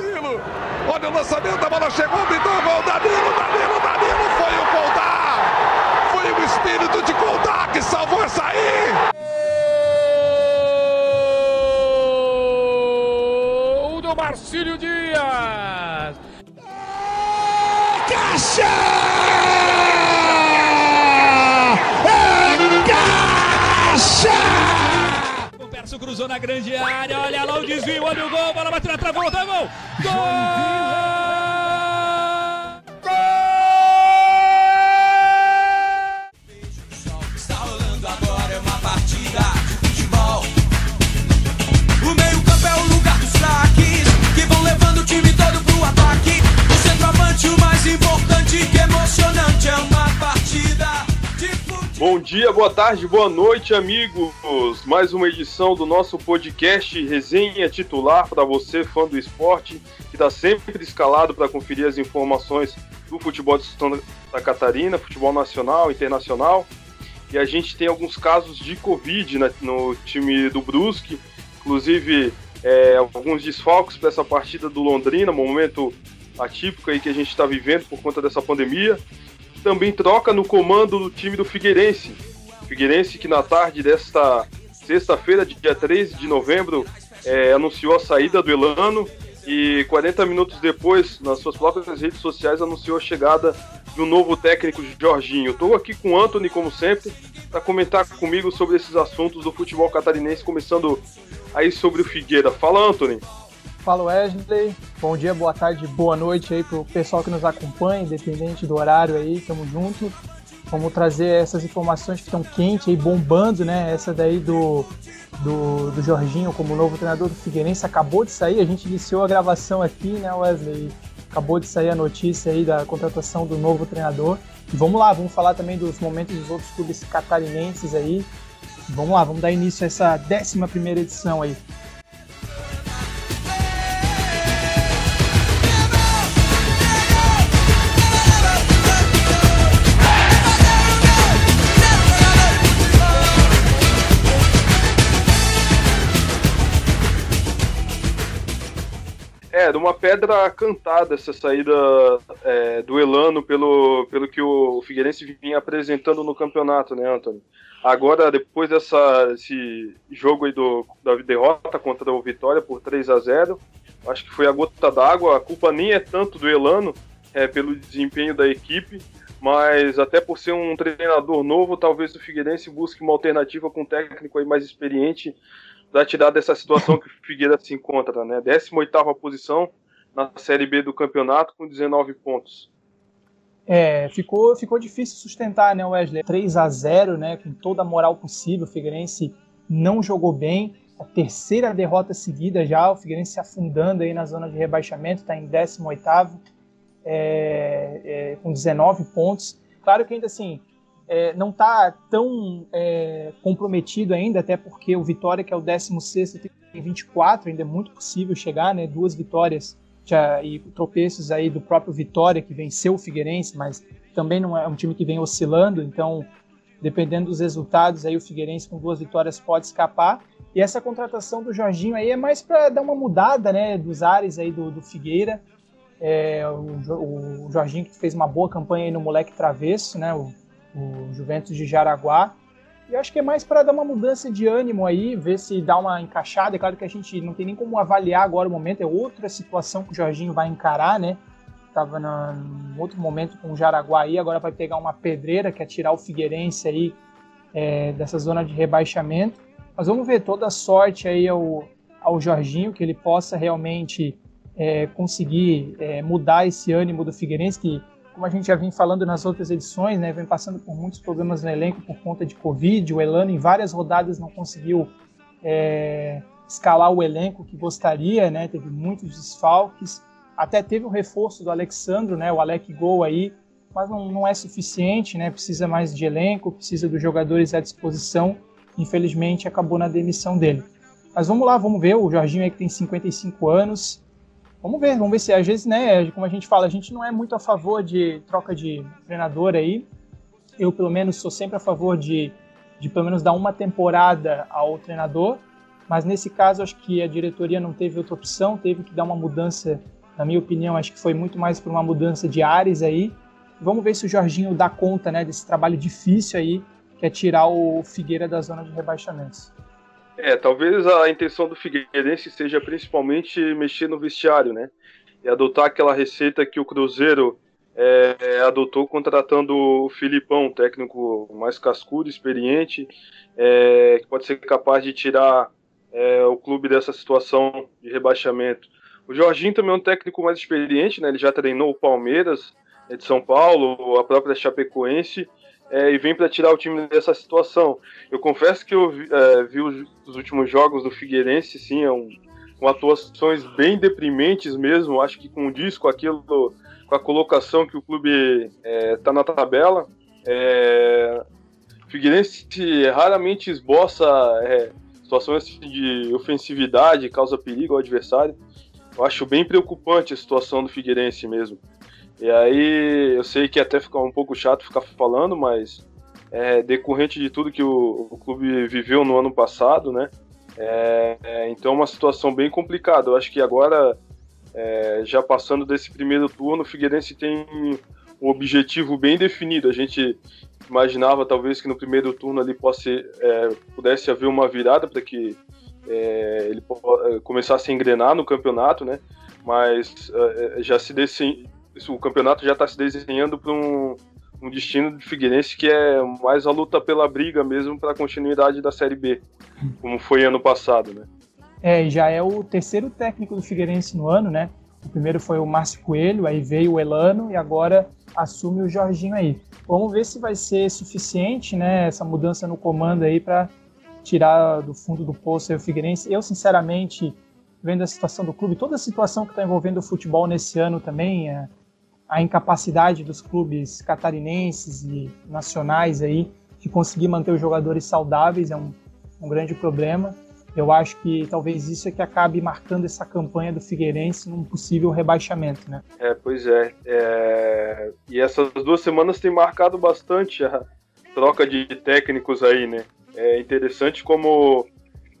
Danilo. Olha o lançamento, a bola chegou, pintou o gol. Danilo, Danilo, Danilo. Foi o Coldar. Foi o espírito de Coldar que salvou essa aí. O do Marcílio Dias. Caixa! Caixa! O Perso cruzou na grande área. Olha lá o desvio, olha o gol. Bola bateu na travota, gol. Gol! É. O é mais importante, que emocionante, é uma. Bom dia, boa tarde, boa noite, amigos. Mais uma edição do nosso podcast Resenha Titular para você, fã do esporte, que está sempre escalado para conferir as informações do futebol de Santa Catarina, futebol nacional, internacional. E a gente tem alguns casos de Covid na- no time do Brusque, inclusive é, alguns desfalques para essa partida do Londrina, momento atípico aí que a gente está vivendo por conta dessa pandemia também troca no comando do time do Figueirense. Figueirense que na tarde desta sexta-feira, dia 13 de novembro, é, anunciou a saída do Elano e 40 minutos depois, nas suas próprias redes sociais, anunciou a chegada do novo técnico Jorginho. Estou aqui com o Anthony, como sempre, para comentar comigo sobre esses assuntos do futebol catarinense, começando aí sobre o Figueira. Fala, Anthony. Fala Wesley, bom dia, boa tarde, boa noite aí pro pessoal que nos acompanha, independente do horário aí, tamo junto. Vamos trazer essas informações que estão quentes aí, bombando, né? Essa daí do, do, do Jorginho como novo treinador do Figueirense acabou de sair, a gente iniciou a gravação aqui, né, Wesley? Acabou de sair a notícia aí da contratação do novo treinador. E vamos lá, vamos falar também dos momentos dos outros clubes catarinenses aí. Vamos lá, vamos dar início a essa 11 primeira edição aí. Era uma pedra cantada essa saída é, do Elano pelo, pelo que o Figueirense vinha apresentando no campeonato, né, Antônio? Agora, depois dessa, desse jogo aí do, da derrota contra o Vitória por 3 a 0 acho que foi a gota d'água. A culpa nem é tanto do Elano, é, pelo desempenho da equipe, mas até por ser um treinador novo, talvez o Figueirense busque uma alternativa com um técnico aí mais experiente para tirar dessa situação que o Figueira se encontra, né? 18ª posição na Série B do campeonato com 19 pontos. É, ficou, ficou difícil sustentar, né, Wesley? 3 a 0 né, com toda a moral possível. O Figueirense não jogou bem. A terceira derrota seguida já, o Figueirense se afundando aí na zona de rebaixamento, está em 18º, é, é, com 19 pontos. Claro que ainda assim, é, não está tão é, comprometido ainda, até porque o Vitória, que é o 16º, tem 24, ainda é muito possível chegar, né, duas vitórias já, e tropeços aí do próprio Vitória, que venceu o Figueirense, mas também não é um time que vem oscilando, então, dependendo dos resultados, aí o Figueirense com duas vitórias pode escapar. E essa contratação do Jorginho aí é mais para dar uma mudada, né, dos ares aí do, do Figueira. É, o, o, Jorginho que fez uma boa campanha aí no moleque travesso, né, o, o Juventus de Jaraguá. E acho que é mais para dar uma mudança de ânimo aí, ver se dá uma encaixada. É claro que a gente não tem nem como avaliar agora o momento, é outra situação que o Jorginho vai encarar, né? Tava num outro momento com o Jaraguá aí, agora vai pegar uma pedreira que é tirar o Figueirense aí é, dessa zona de rebaixamento. Mas vamos ver toda a sorte aí ao, ao Jorginho, que ele possa realmente é, conseguir é, mudar esse ânimo do Figueirense, que como a gente já vem falando nas outras edições, né, vem passando por muitos problemas no elenco por conta de Covid. O Elano, em várias rodadas, não conseguiu é, escalar o elenco que gostaria, né, teve muitos desfalques. Até teve o reforço do Alexandro, né, o Alec Gol aí, mas não, não é suficiente, né, precisa mais de elenco, precisa dos jogadores à disposição. Infelizmente, acabou na demissão dele. Mas vamos lá, vamos ver. O Jorginho aí que tem 55 anos, Vamos ver, vamos ver se às vezes, né, como a gente fala, a gente não é muito a favor de troca de treinador aí. Eu, pelo menos, sou sempre a favor de, de pelo menos dar uma temporada ao treinador, mas nesse caso acho que a diretoria não teve outra opção, teve que dar uma mudança, na minha opinião, acho que foi muito mais por uma mudança de ares aí. Vamos ver se o Jorginho dá conta né, desse trabalho difícil aí, que é tirar o Figueira da zona de rebaixamentos. É, talvez a intenção do Figueirense seja principalmente mexer no vestiário, né? E adotar aquela receita que o Cruzeiro é, adotou contratando o Filipão, técnico mais cascudo, experiente, é, que pode ser capaz de tirar é, o clube dessa situação de rebaixamento. O Jorginho também é um técnico mais experiente, né? Ele já treinou o Palmeiras de São Paulo, a própria Chapecoense, é, e vem para tirar o time dessa situação. Eu confesso que eu é, vi os, os, últimos jogos do Figueirense, sim, é um, com atuações bem deprimentes mesmo. Acho que com o disco, aquilo, com a colocação que o clube está é, na tabela, é, Figueirense raramente esboça é, situações de ofensividade, causa perigo ao adversário. Eu acho bem preocupante a situação do Figueirense mesmo. E aí, eu sei que até fica um pouco chato ficar falando, mas é decorrente de tudo que o, o clube viveu no ano passado, né? É, é, então, é uma situação bem complicada. Eu acho que agora, é, já passando desse primeiro turno, o Figueirense tem um objetivo bem definido. A gente imaginava talvez que no primeiro turno ali possa, é, pudesse haver uma virada para que é, ele começasse a engrenar no campeonato, né? Mas já se o campeonato já está se desenhando para um, um, destino de Figueirense que é mais a luta pela briga mesmo para a continuidade da Série B, como foi ano passado, né? É, já é o terceiro técnico do Figueirense no ano, né? O primeiro foi o Márcio Coelho, aí veio o Elano e agora assume o Jorginho aí. Vamos ver se vai ser suficiente, né, essa mudança no comando aí para tirar do fundo do poço o Figueirense. Eu, sinceramente, vendo a situação do clube, toda a situação que está envolvendo o futebol nesse ano também, é, a incapacidade dos clubes catarinenses e nacionais aí de conseguir manter os jogadores saudáveis é um, um grande problema. Eu acho que talvez isso é que acabe marcando essa campanha do Figueirense num possível rebaixamento, né? É, pois é. é... E essas duas semanas tem marcado bastante a troca de técnicos aí, né? É interessante como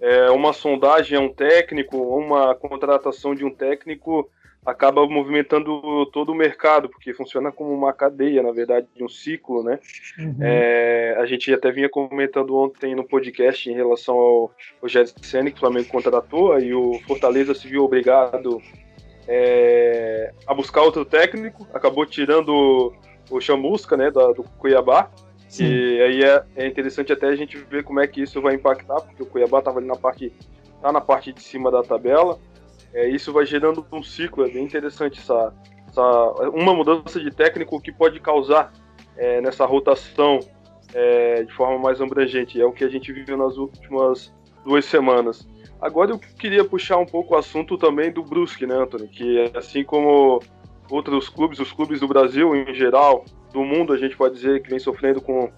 é, uma sondagem a um técnico, uma contratação de um técnico acaba movimentando todo o mercado, porque funciona como uma cadeia, na verdade, de um ciclo, né? Uhum. É, a gente até vinha comentando ontem no podcast em relação ao Rogério Senna, que o Flamengo contratou, e o Fortaleza se viu obrigado é, a buscar outro técnico, acabou tirando o Chamusca, né, do, do Cuiabá, Sim. e aí é, é, interessante até a gente ver como é que isso vai impactar, porque o Cuiabá estava ali na parte, tá na parte de cima da tabela, é, isso vai gerando um ciclo, é bem interessante essa, essa uma mudança de técnico que pode causar é, nessa rotação é, de forma mais abrangente. É o que a gente viveu nas últimas duas semanas. Agora eu queria puxar um pouco o assunto também do Brusque, né, Anthony? Que assim como outros clubes, os clubes do Brasil em geral, do mundo, a gente pode dizer que vem sofrendo com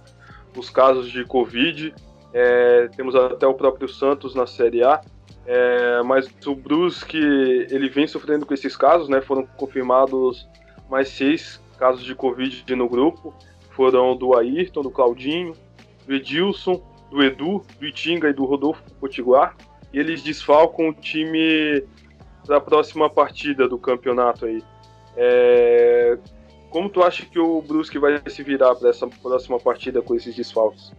os casos de Covid. É, temos até o próprio Santos na Série A. É, mas o Brusque ele vem sofrendo com esses casos, né? Foram confirmados mais seis casos de Covid no grupo. Foram do Ayrton, do Claudinho, do Edilson, do Edu, do Itinga e do Rodolfo Potiguar. E eles desfalcam o time para a próxima partida do campeonato aí. É... Como tu acha que o Brusque vai se virar para essa próxima partida com esses desfalques?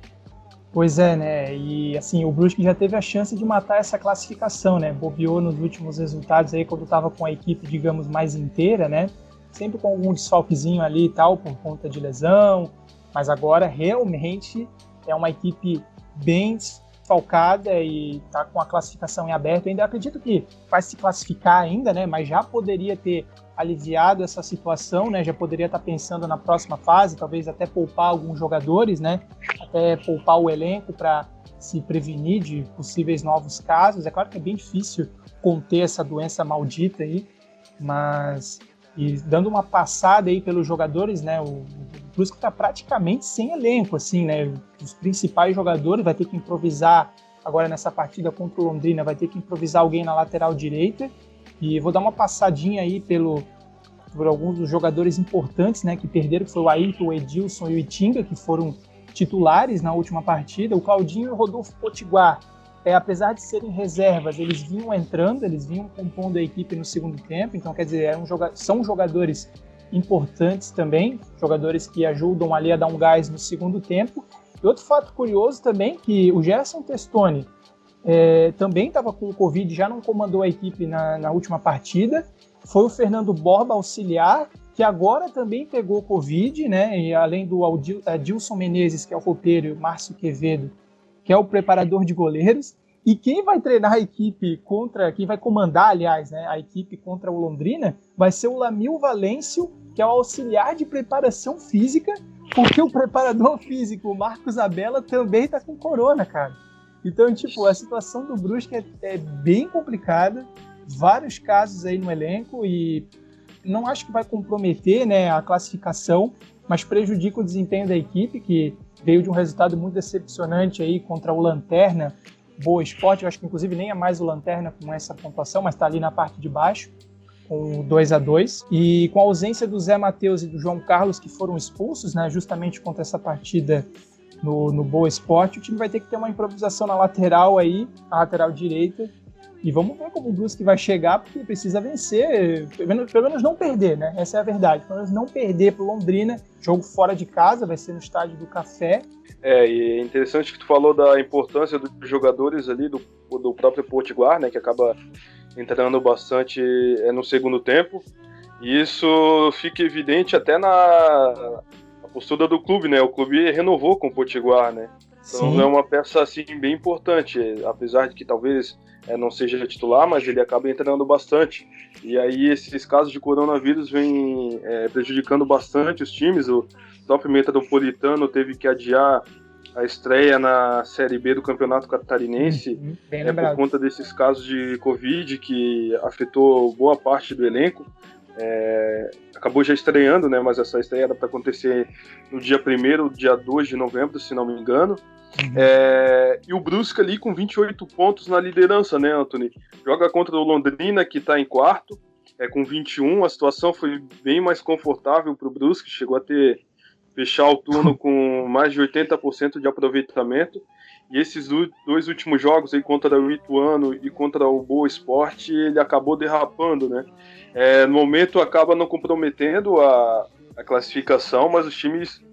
Pois é, né? E assim, o Brusque já teve a chance de matar essa classificação, né? Bobeou nos últimos resultados aí quando estava com a equipe, digamos, mais inteira, né? Sempre com algum desfalquezinho ali e tal, por conta de lesão. Mas agora realmente é uma equipe bem desfalcada e tá com a classificação em aberto. Eu ainda acredito que vai se classificar ainda, né? Mas já poderia ter aliviado essa situação, né? Já poderia estar pensando na próxima fase, talvez até poupar alguns jogadores, né? Até poupar o elenco para se prevenir de possíveis novos casos. É claro que é bem difícil conter essa doença maldita aí, mas e dando uma passada aí pelos jogadores, né? O, o Brusque está praticamente sem elenco, assim, né? Os principais jogadores vai ter que improvisar agora nessa partida contra o Londrina, vai ter que improvisar alguém na lateral direita e vou dar uma passadinha aí pelo, por alguns dos jogadores importantes né, que perderam, que foi o Ayrton, o Edilson e o Itinga, que foram titulares na última partida, o Claudinho e o Rodolfo Potiguar. é, apesar de serem reservas, eles vinham entrando, eles vinham compondo a equipe no segundo tempo, então quer dizer, eram joga são jogadores importantes também, jogadores que ajudam ali a dar um gás no segundo tempo. E outro fato curioso também, que o Gerson Testoni é, também estava com o Covid, já não comandou a equipe na, na última partida, foi o Fernando Borba auxiliar, que agora também pegou Covid, né? E além do Adilson Menezes, que é o roupeiro, e o Márcio Quevedo, que é o preparador de goleiros. E quem vai treinar a equipe contra, quem vai comandar, aliás, né, a equipe contra o Londrina, vai ser o Lamil Valêncio, que é o auxiliar de preparação física, porque o preparador físico, o Marcos Abela, também tá com corona, cara. Então, tipo, a situação do Brusque é, é bem complicada, vários casos aí no elenco e não acho que vai comprometer né, a classificação, mas prejudica o desempenho da equipe, que veio de um resultado muito decepcionante aí contra o Lanterna, Boa Esporte, eu acho que inclusive nem é mais o Lanterna com essa pontuação, mas está ali na parte de baixo, com 2 a 2 E com a ausência do Zé Matheus e do João Carlos, que foram expulsos, né, justamente contra essa partida no, no Boa Esporte, o time vai ter que ter uma improvisação na lateral aí, a lateral direita, e vamos ver como o Brusque vai chegar, porque precisa vencer, pelo menos, pelo menos não perder, né? Essa é a verdade. Pelo menos não perder para Londrina. Jogo fora de casa, vai ser no estádio do Café. É, e é interessante que tu falou da importância dos jogadores ali, do, do próprio Potiguar, né? Que acaba entrando bastante é, no segundo tempo. E isso fica evidente até na, na postura do clube, né? O clube renovou com o Potiguar, né? Então Sim. é uma peça assim bem importante, apesar de que talvez é, não seja titular, mas ele acaba entrando bastante. E aí esses casos de coronavírus vêm é, prejudicando bastante os times. O próprio Metropolitano teve que adiar a estreia na Série B do Campeonato Catarinense uhum, é, por conta desses casos de Covid que afetou boa parte do elenco. É, acabou já estreando, né? Mas essa estreia era para acontecer no dia 1 dia 2 de novembro, se não me engano. Uhum. É, e o Brusque ali com 28 pontos na liderança, né, Anthony? Joga contra o Londrina, que está em quarto, é, com 21. A situação foi bem mais confortável para o Brusque, chegou a ter fechar o turno com mais de 80% de aproveitamento. E esses dois últimos jogos aí contra o Ituano e contra o Boa Esporte, ele acabou derrapando, né? É, no momento acaba não comprometendo a, a classificação, mas os times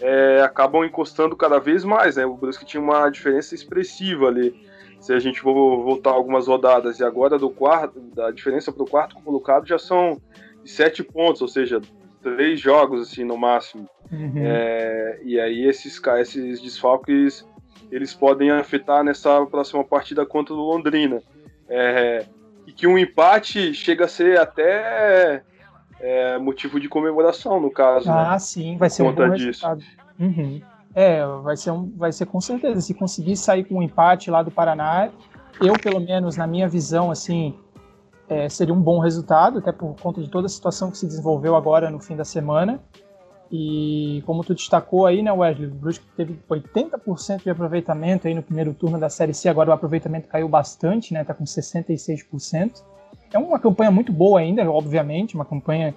é, acabam encostando cada vez mais, né? O Brusque tinha uma diferença expressiva ali. Se a gente for voltar algumas rodadas e agora do quarto, da diferença para o quarto colocado já são sete pontos, ou seja, três jogos assim no máximo. Uhum. É, e aí esses, esses desfalques eles podem afetar nessa próxima partida contra o Londrina. É, que um empate chega a ser até é, motivo de comemoração, no caso. Ah, né? sim, vai ser um bom disso. resultado. Uhum. É, vai ser, um, vai ser com certeza. Se conseguir sair com um empate lá do Paraná, eu, pelo menos, na minha visão, assim, é, seria um bom resultado, até por conta de toda a situação que se desenvolveu agora no fim da semana. E como tu destacou aí, né, Wesley, o Brusque teve 80% de aproveitamento aí no primeiro turno da Série C, agora o aproveitamento caiu bastante, né, tá com 66%. É uma campanha muito boa ainda, obviamente, uma campanha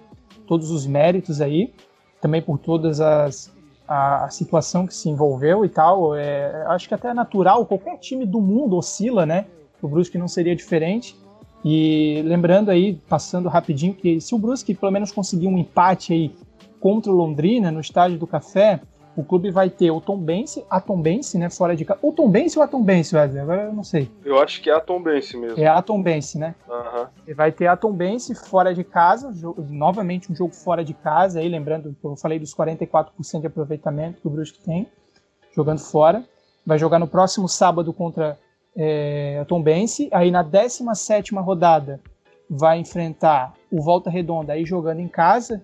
todos os méritos aí, também por todas as a, situação que se envolveu e tal. É, acho que até é natural, qualquer time do mundo oscila, né? O Brusque não seria diferente. E lembrando aí, passando rapidinho, que se o Brusque pelo menos conseguir um empate aí contra o Londrina no estádio do Café, o clube vai ter o Tombense, a Tombense, né, fora de casa. O Tombense ou a Tombense, Wesley? Agora eu não sei. Eu acho que é a Tombense mesmo. É a Tombense, né? Uhum. E vai ter a Tombense fora de casa, novamente um jogo fora de casa, aí lembrando que eu falei dos 44% de aproveitamento que o Brusque tem, jogando fora. Vai jogar no próximo sábado contra é, a Tombense. Aí na 17ª rodada vai enfrentar o Volta Redonda aí jogando em casa,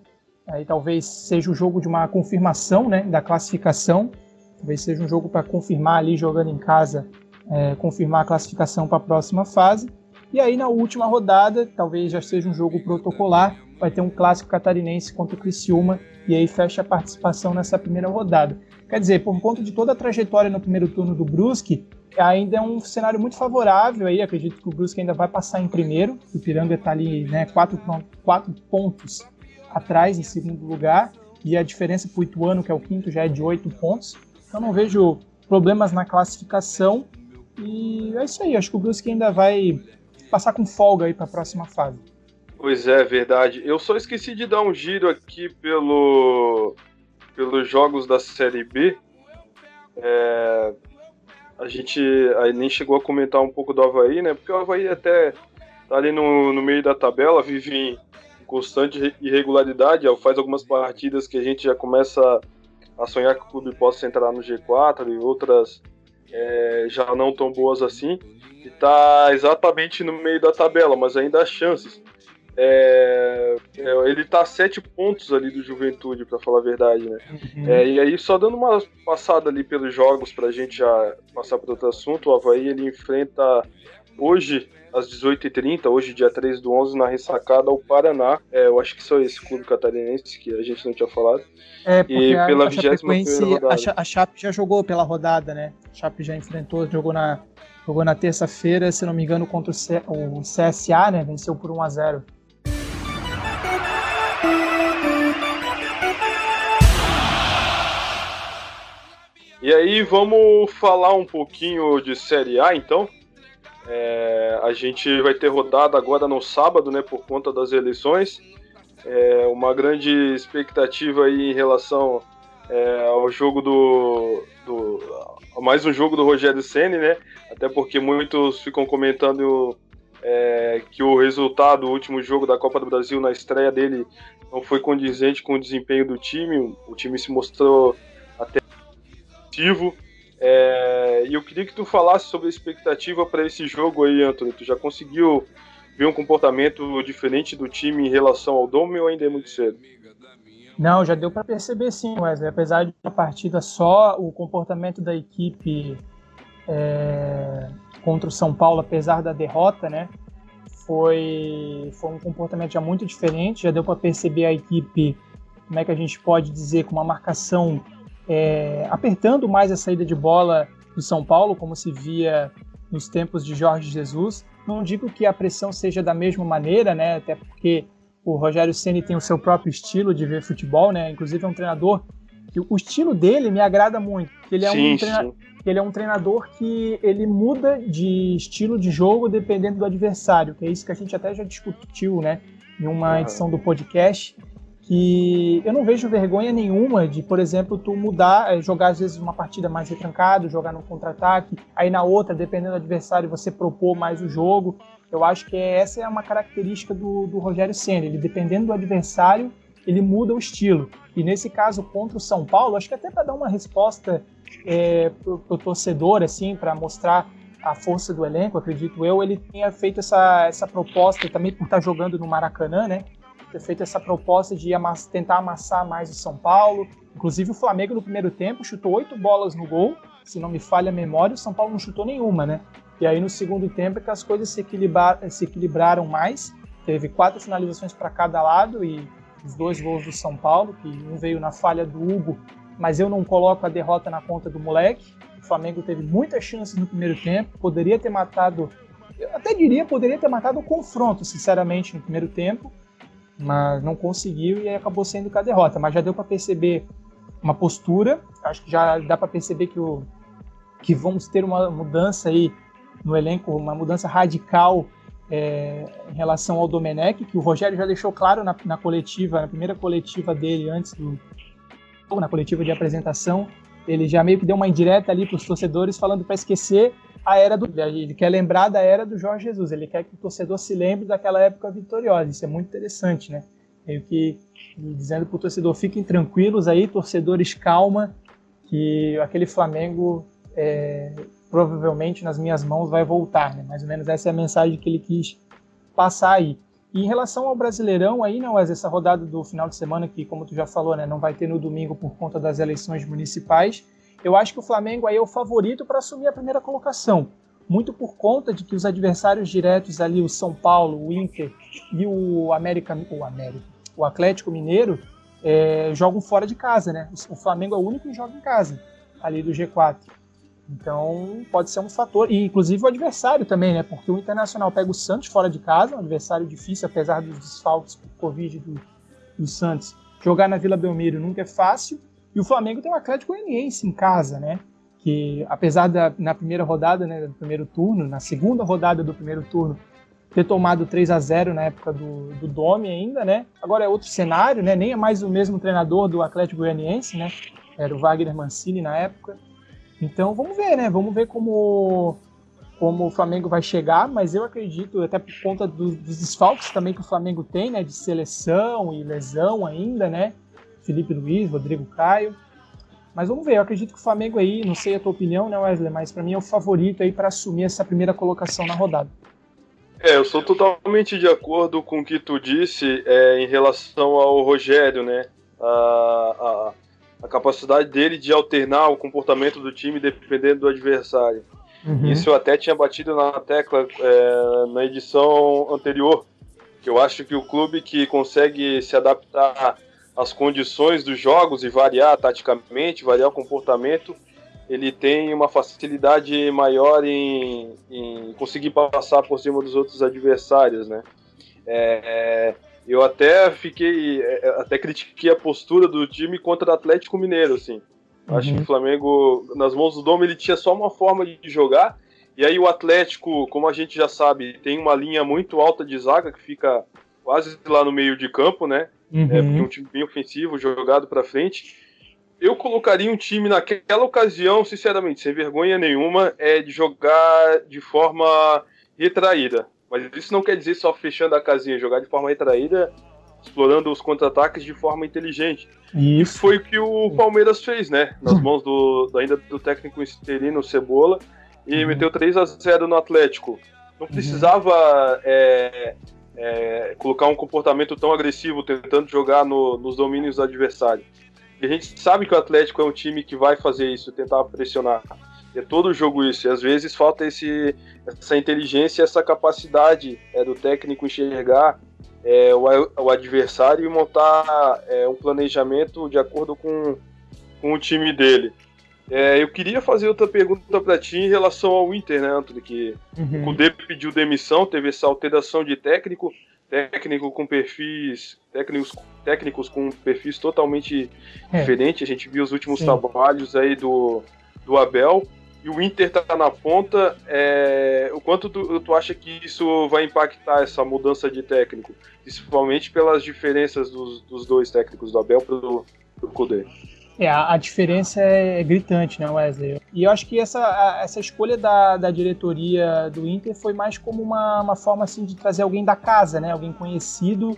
Aí talvez seja o jogo de uma confirmação né, da classificação. Talvez seja um jogo para confirmar ali jogando em casa, é, confirmar a classificação para a próxima fase. E aí na última rodada, talvez já seja um jogo protocolar, vai ter um clássico catarinense contra o Criciúma e aí fecha a participação nessa primeira rodada. Quer dizer, por conta de toda a trajetória no primeiro turno do Brusque, ainda é um cenário muito favorável aí, acredito que o Brusque ainda vai passar em primeiro, o Piranga está ali, né, quatro, quatro pontos atrás em segundo lugar e a diferença para o Ituano, que é o quinto, já é de oito pontos. Então não vejo problemas na classificação. E é isso aí, acho que o Brusque ainda vai passar com folga aí para a próxima fase. Pois é, verdade. Eu só esqueci de dar um giro aqui pelo, pelos jogos da Série B. É, a gente aí nem chegou a comentar um pouco do Havaí, né? Porque o Havaí até tá ali no, no meio da tabela, vive em constante irregularidade. Faz algumas partidas que a gente já começa a sonhar que o clube possa entrar no G4 e outras é, já não tão boas assim. E tá exatamente no meio da tabela, mas ainda há chances. É, é, ele tá a sete pontos ali do Juventude, para falar a verdade, né? Uhum. É, e aí, só dando uma passada ali pelos jogos, pra gente já passar para outro assunto, o Havaí ele enfrenta hoje, às 18h30, hoje, dia 3 do 11, na ressacada ao Paraná. É, eu acho que só esse clube catarinense que a gente não tinha falado. É, porque e pela a, a, a Chape já jogou pela rodada, né? A Chape já enfrentou, jogou na, jogou na terça-feira, se não me engano, contra o, C, o CSA, né? Venceu por 1 a 0 E aí, vamos falar um pouquinho de Série A, então. É, a gente vai ter rodada agora no sábado, né, por conta das eleições. É, uma grande expectativa aí em relação é, ao jogo do, do, mais um jogo do Rogério Ceni, né? Até porque muitos ficam comentando é, que o resultado, o último jogo da Copa do Brasil na estreia dele não foi condizente com o desempenho do time. O time se mostrou até ativo. É, e eu queria que tu falasse sobre a expectativa para esse jogo aí, Antônio. Tu já conseguiu ver um comportamento diferente do time em relação ao Dome ou ainda é muito cedo? Não, já deu para perceber sim, Wesley. Apesar de uma partida só, o comportamento da equipe é, contra o São Paulo, apesar da derrota, né, foi, foi um comportamento já muito diferente. Já deu para perceber a equipe, como é que a gente pode dizer, com uma marcação é, apertando mais a saída de bola do São Paulo, como se via nos tempos de Jorge Jesus. Não digo que a pressão seja da mesma maneira, né? Até porque o Rogério Ceni tem o seu próprio estilo de ver futebol, né? Inclusive é um treinador que o estilo dele me agrada muito. Ele é sim, um treinador, ele é um treinador que ele muda de estilo de jogo dependendo do adversário, que é isso que a gente até já discutiu, né? Em uma edição do podcast que eu não vejo vergonha nenhuma de, por exemplo, tu mudar, eh, jogar às vezes uma partida mais retrancado, jogar no contra-ataque, aí na outra, dependendo do adversário, você propor mais o jogo. Eu acho que essa é uma característica do, do Rogério Senna. Ele, dependendo do adversário, ele muda o estilo. E nesse caso, contra o São Paulo, acho que até para dar uma resposta é, pro, pro torcedor, assim, para mostrar a força do elenco, acredito eu, ele tenha feito essa, essa proposta também por estar tá jogando no Maracanã, né? Ter feito essa proposta de amass tentar amassar mais o São Paulo. Inclusive, o Flamengo no primeiro tempo chutou oito bolas no gol, se não me falha a memória, o São Paulo não chutou nenhuma, né? E aí no segundo tempo é que as coisas se, se equilibraram mais. Teve quatro finalizações para cada lado e os dois gols do São Paulo, que um veio na falha do Hugo, mas eu não coloco a derrota na conta do moleque. O Flamengo teve muitas chances no primeiro tempo, poderia ter matado, eu até diria, poderia ter matado o confronto, sinceramente, no primeiro tempo mas não conseguiu e acabou sendo com a derrota. Mas já deu para perceber uma postura, acho que já dá para perceber que, o, que vamos ter uma mudança aí no elenco, uma mudança radical é, em relação ao Domenech, que o Rogério já deixou claro na, na coletiva, na primeira coletiva dele antes do na coletiva de apresentação, ele já meio que deu uma indireta ali para os torcedores falando para esquecer a era do. Ele quer lembrar da era do Jorge Jesus, ele quer que o torcedor se lembre daquela época vitoriosa. Isso é muito interessante, né? Meio que dizendo para o torcedor: fiquem tranquilos aí, torcedores, calma, que aquele Flamengo é, provavelmente nas minhas mãos vai voltar, né? Mais ou menos essa é a mensagem que ele quis passar aí. E em relação ao Brasileirão, aí, não, né, essa rodada do final de semana, que, como tu já falou, né, não vai ter no domingo por conta das eleições municipais, eu acho que o Flamengo aí é o favorito para assumir a primeira colocação. Muito por conta de que os adversários diretos ali, o São Paulo, o Inter e o América, o América, o Atlético Mineiro, é, jogam fora de casa, né? O Flamengo é o único que joga em casa, ali do G4. Então pode ser um fator, e inclusive o adversário também, né? Porque o Internacional pega o Santos fora de casa, um adversário difícil, apesar dos desfalques por Covid do, do Santos. Jogar na Vila Belmiro nunca é fácil, e o Flamengo tem o Atlético Goianiense em casa, né? que apesar da na primeira rodada, né, do primeiro turno, na segunda rodada do primeiro turno, ter tomado 3 a 0 na época do, do Domi ainda, né? Agora é outro cenário, né? Nem é mais o mesmo treinador do Atlético Goianiense, né? Era o Wagner Mancini na época. Então vamos ver, né? Vamos ver como como o Flamengo vai chegar, mas eu acredito, até por conta do, dos desfalques também que o Flamengo tem, né? De seleção e lesão ainda, né? Felipe Luiz, Rodrigo Caio. Mas vamos ver, eu acredito que o Flamengo aí, não sei a tua opinião, né, Wesley, mas para mim é o favorito aí para assumir essa primeira colocação na rodada. É, eu sou totalmente de acordo com o que tu disse é, em relação ao Rogério, né? A, a, a, capacidade dele de alternar o comportamento do time dependendo do adversário. Uhum. Isso eu até tinha batido na tecla é, na edição anterior, que eu acho que o clube que consegue se adaptar às condições dos jogos e variar taticamente, variar o comportamento, ele tem uma facilidade maior em, em conseguir passar por cima dos outros adversários, né? É, eu até fiquei, é, até critiquei a postura do time contra o Atlético Mineiro, assim. Uhum. Acho que o Flamengo, nas mãos do Dom, ele tinha só uma forma de jogar, e aí o Atlético, como a gente já sabe, tem uma linha muito alta de zaga que fica quase lá no meio de campo, né? Uhum. É, um time bem ofensivo, jogado para frente eu colocaria um time naquela ocasião, sinceramente, sem vergonha nenhuma, é de jogar de forma retraída. Mas isso não quer dizer só fechando a casinha, jogar de forma retraída, explorando os contra-ataques de forma inteligente. Isso. E foi o que o Palmeiras fez, né? Nas mãos do, ainda do técnico interino Cebola e uhum. meteu 3 a 0 no Atlético. Não uhum. precisava uhum. é, é, colocar um comportamento tão agressivo tentando jogar no, nos domínios do adversário. E a gente sabe que o Atlético é um time que vai fazer isso, tentar pressionar. É todo jogo isso. E às vezes falta esse, essa inteligência, essa capacidade é, do técnico enxergar é, o, o, adversário e montar é, um planejamento de acordo com, com o time dele. É, eu queria fazer outra pergunta para ti em relação ao Inter, né, Anthony? Que uhum. o Kudê pediu demissão, teve essa alteração de técnico técnico com perfis técnicos, técnicos com perfis totalmente é. diferentes. A gente viu os últimos Sim. trabalhos aí do, do Abel e o Inter tá na ponta. É, o quanto tu, tu acha que isso vai impactar essa mudança de técnico, principalmente pelas diferenças dos, dos dois técnicos do Abel pro, pro Kudê? É, a, a, diferença é gritante, né, Wesley? E eu acho que essa, a, essa escolha da, da diretoria do Inter foi mais como uma, uma forma assim, de trazer alguém da casa, né? Alguém conhecido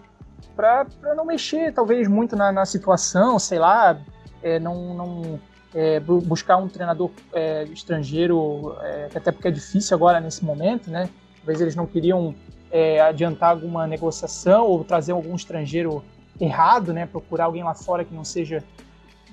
para não mexer, talvez, muito na, na situação, sei lá, é, não, não é, buscar um treinador é, estrangeiro, é, até porque é difícil agora nesse momento, né? Talvez eles não queriam é, adiantar alguma negociação ou trazer algum estrangeiro errado, né? Procurar alguém lá fora que não seja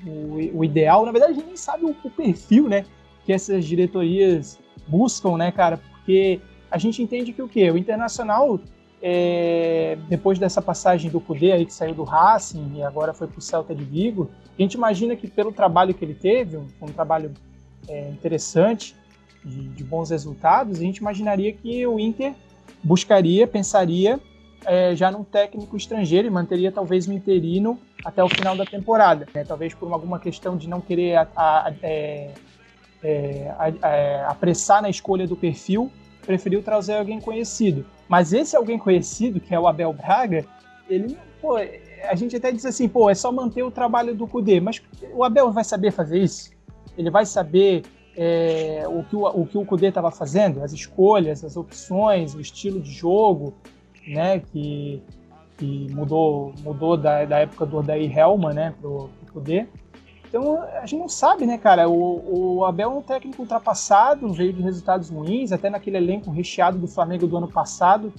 o, o ideal. Na verdade, a gente nem sabe o, o, perfil, né, que essas diretorias buscam, né, cara? Porque a gente entende que o quê? O Internacional, é, depois dessa passagem do Cudê aí que saiu do Racing e agora foi para o Celta de Vigo, a gente imagina que pelo trabalho que ele teve, um, um trabalho é, interessante, de, de bons resultados, a gente imaginaria que o Inter buscaria, pensaria é, já num técnico estrangeiro e manteria talvez o interino até o final da temporada. Né? Talvez por alguma questão de não querer a, a, é, é, é, apressar na escolha do perfil, preferiu trazer alguém conhecido. Mas esse alguém conhecido, que é o Abel Braga, ele, pô, a gente até diz assim, pô, é só manter o trabalho do Cudê, mas o Abel vai saber fazer isso? Ele vai saber é, o, que o, o que o Cudê estava fazendo, as escolhas, as opções, o estilo de jogo, né, que, que mudou, mudou da, da época do Odair Helman, né, pro, pro poder. Então a gente não sabe, né, cara? O, o Abel é um técnico ultrapassado, veio de resultados ruins, até naquele elenco recheado do Flamengo do ano passado,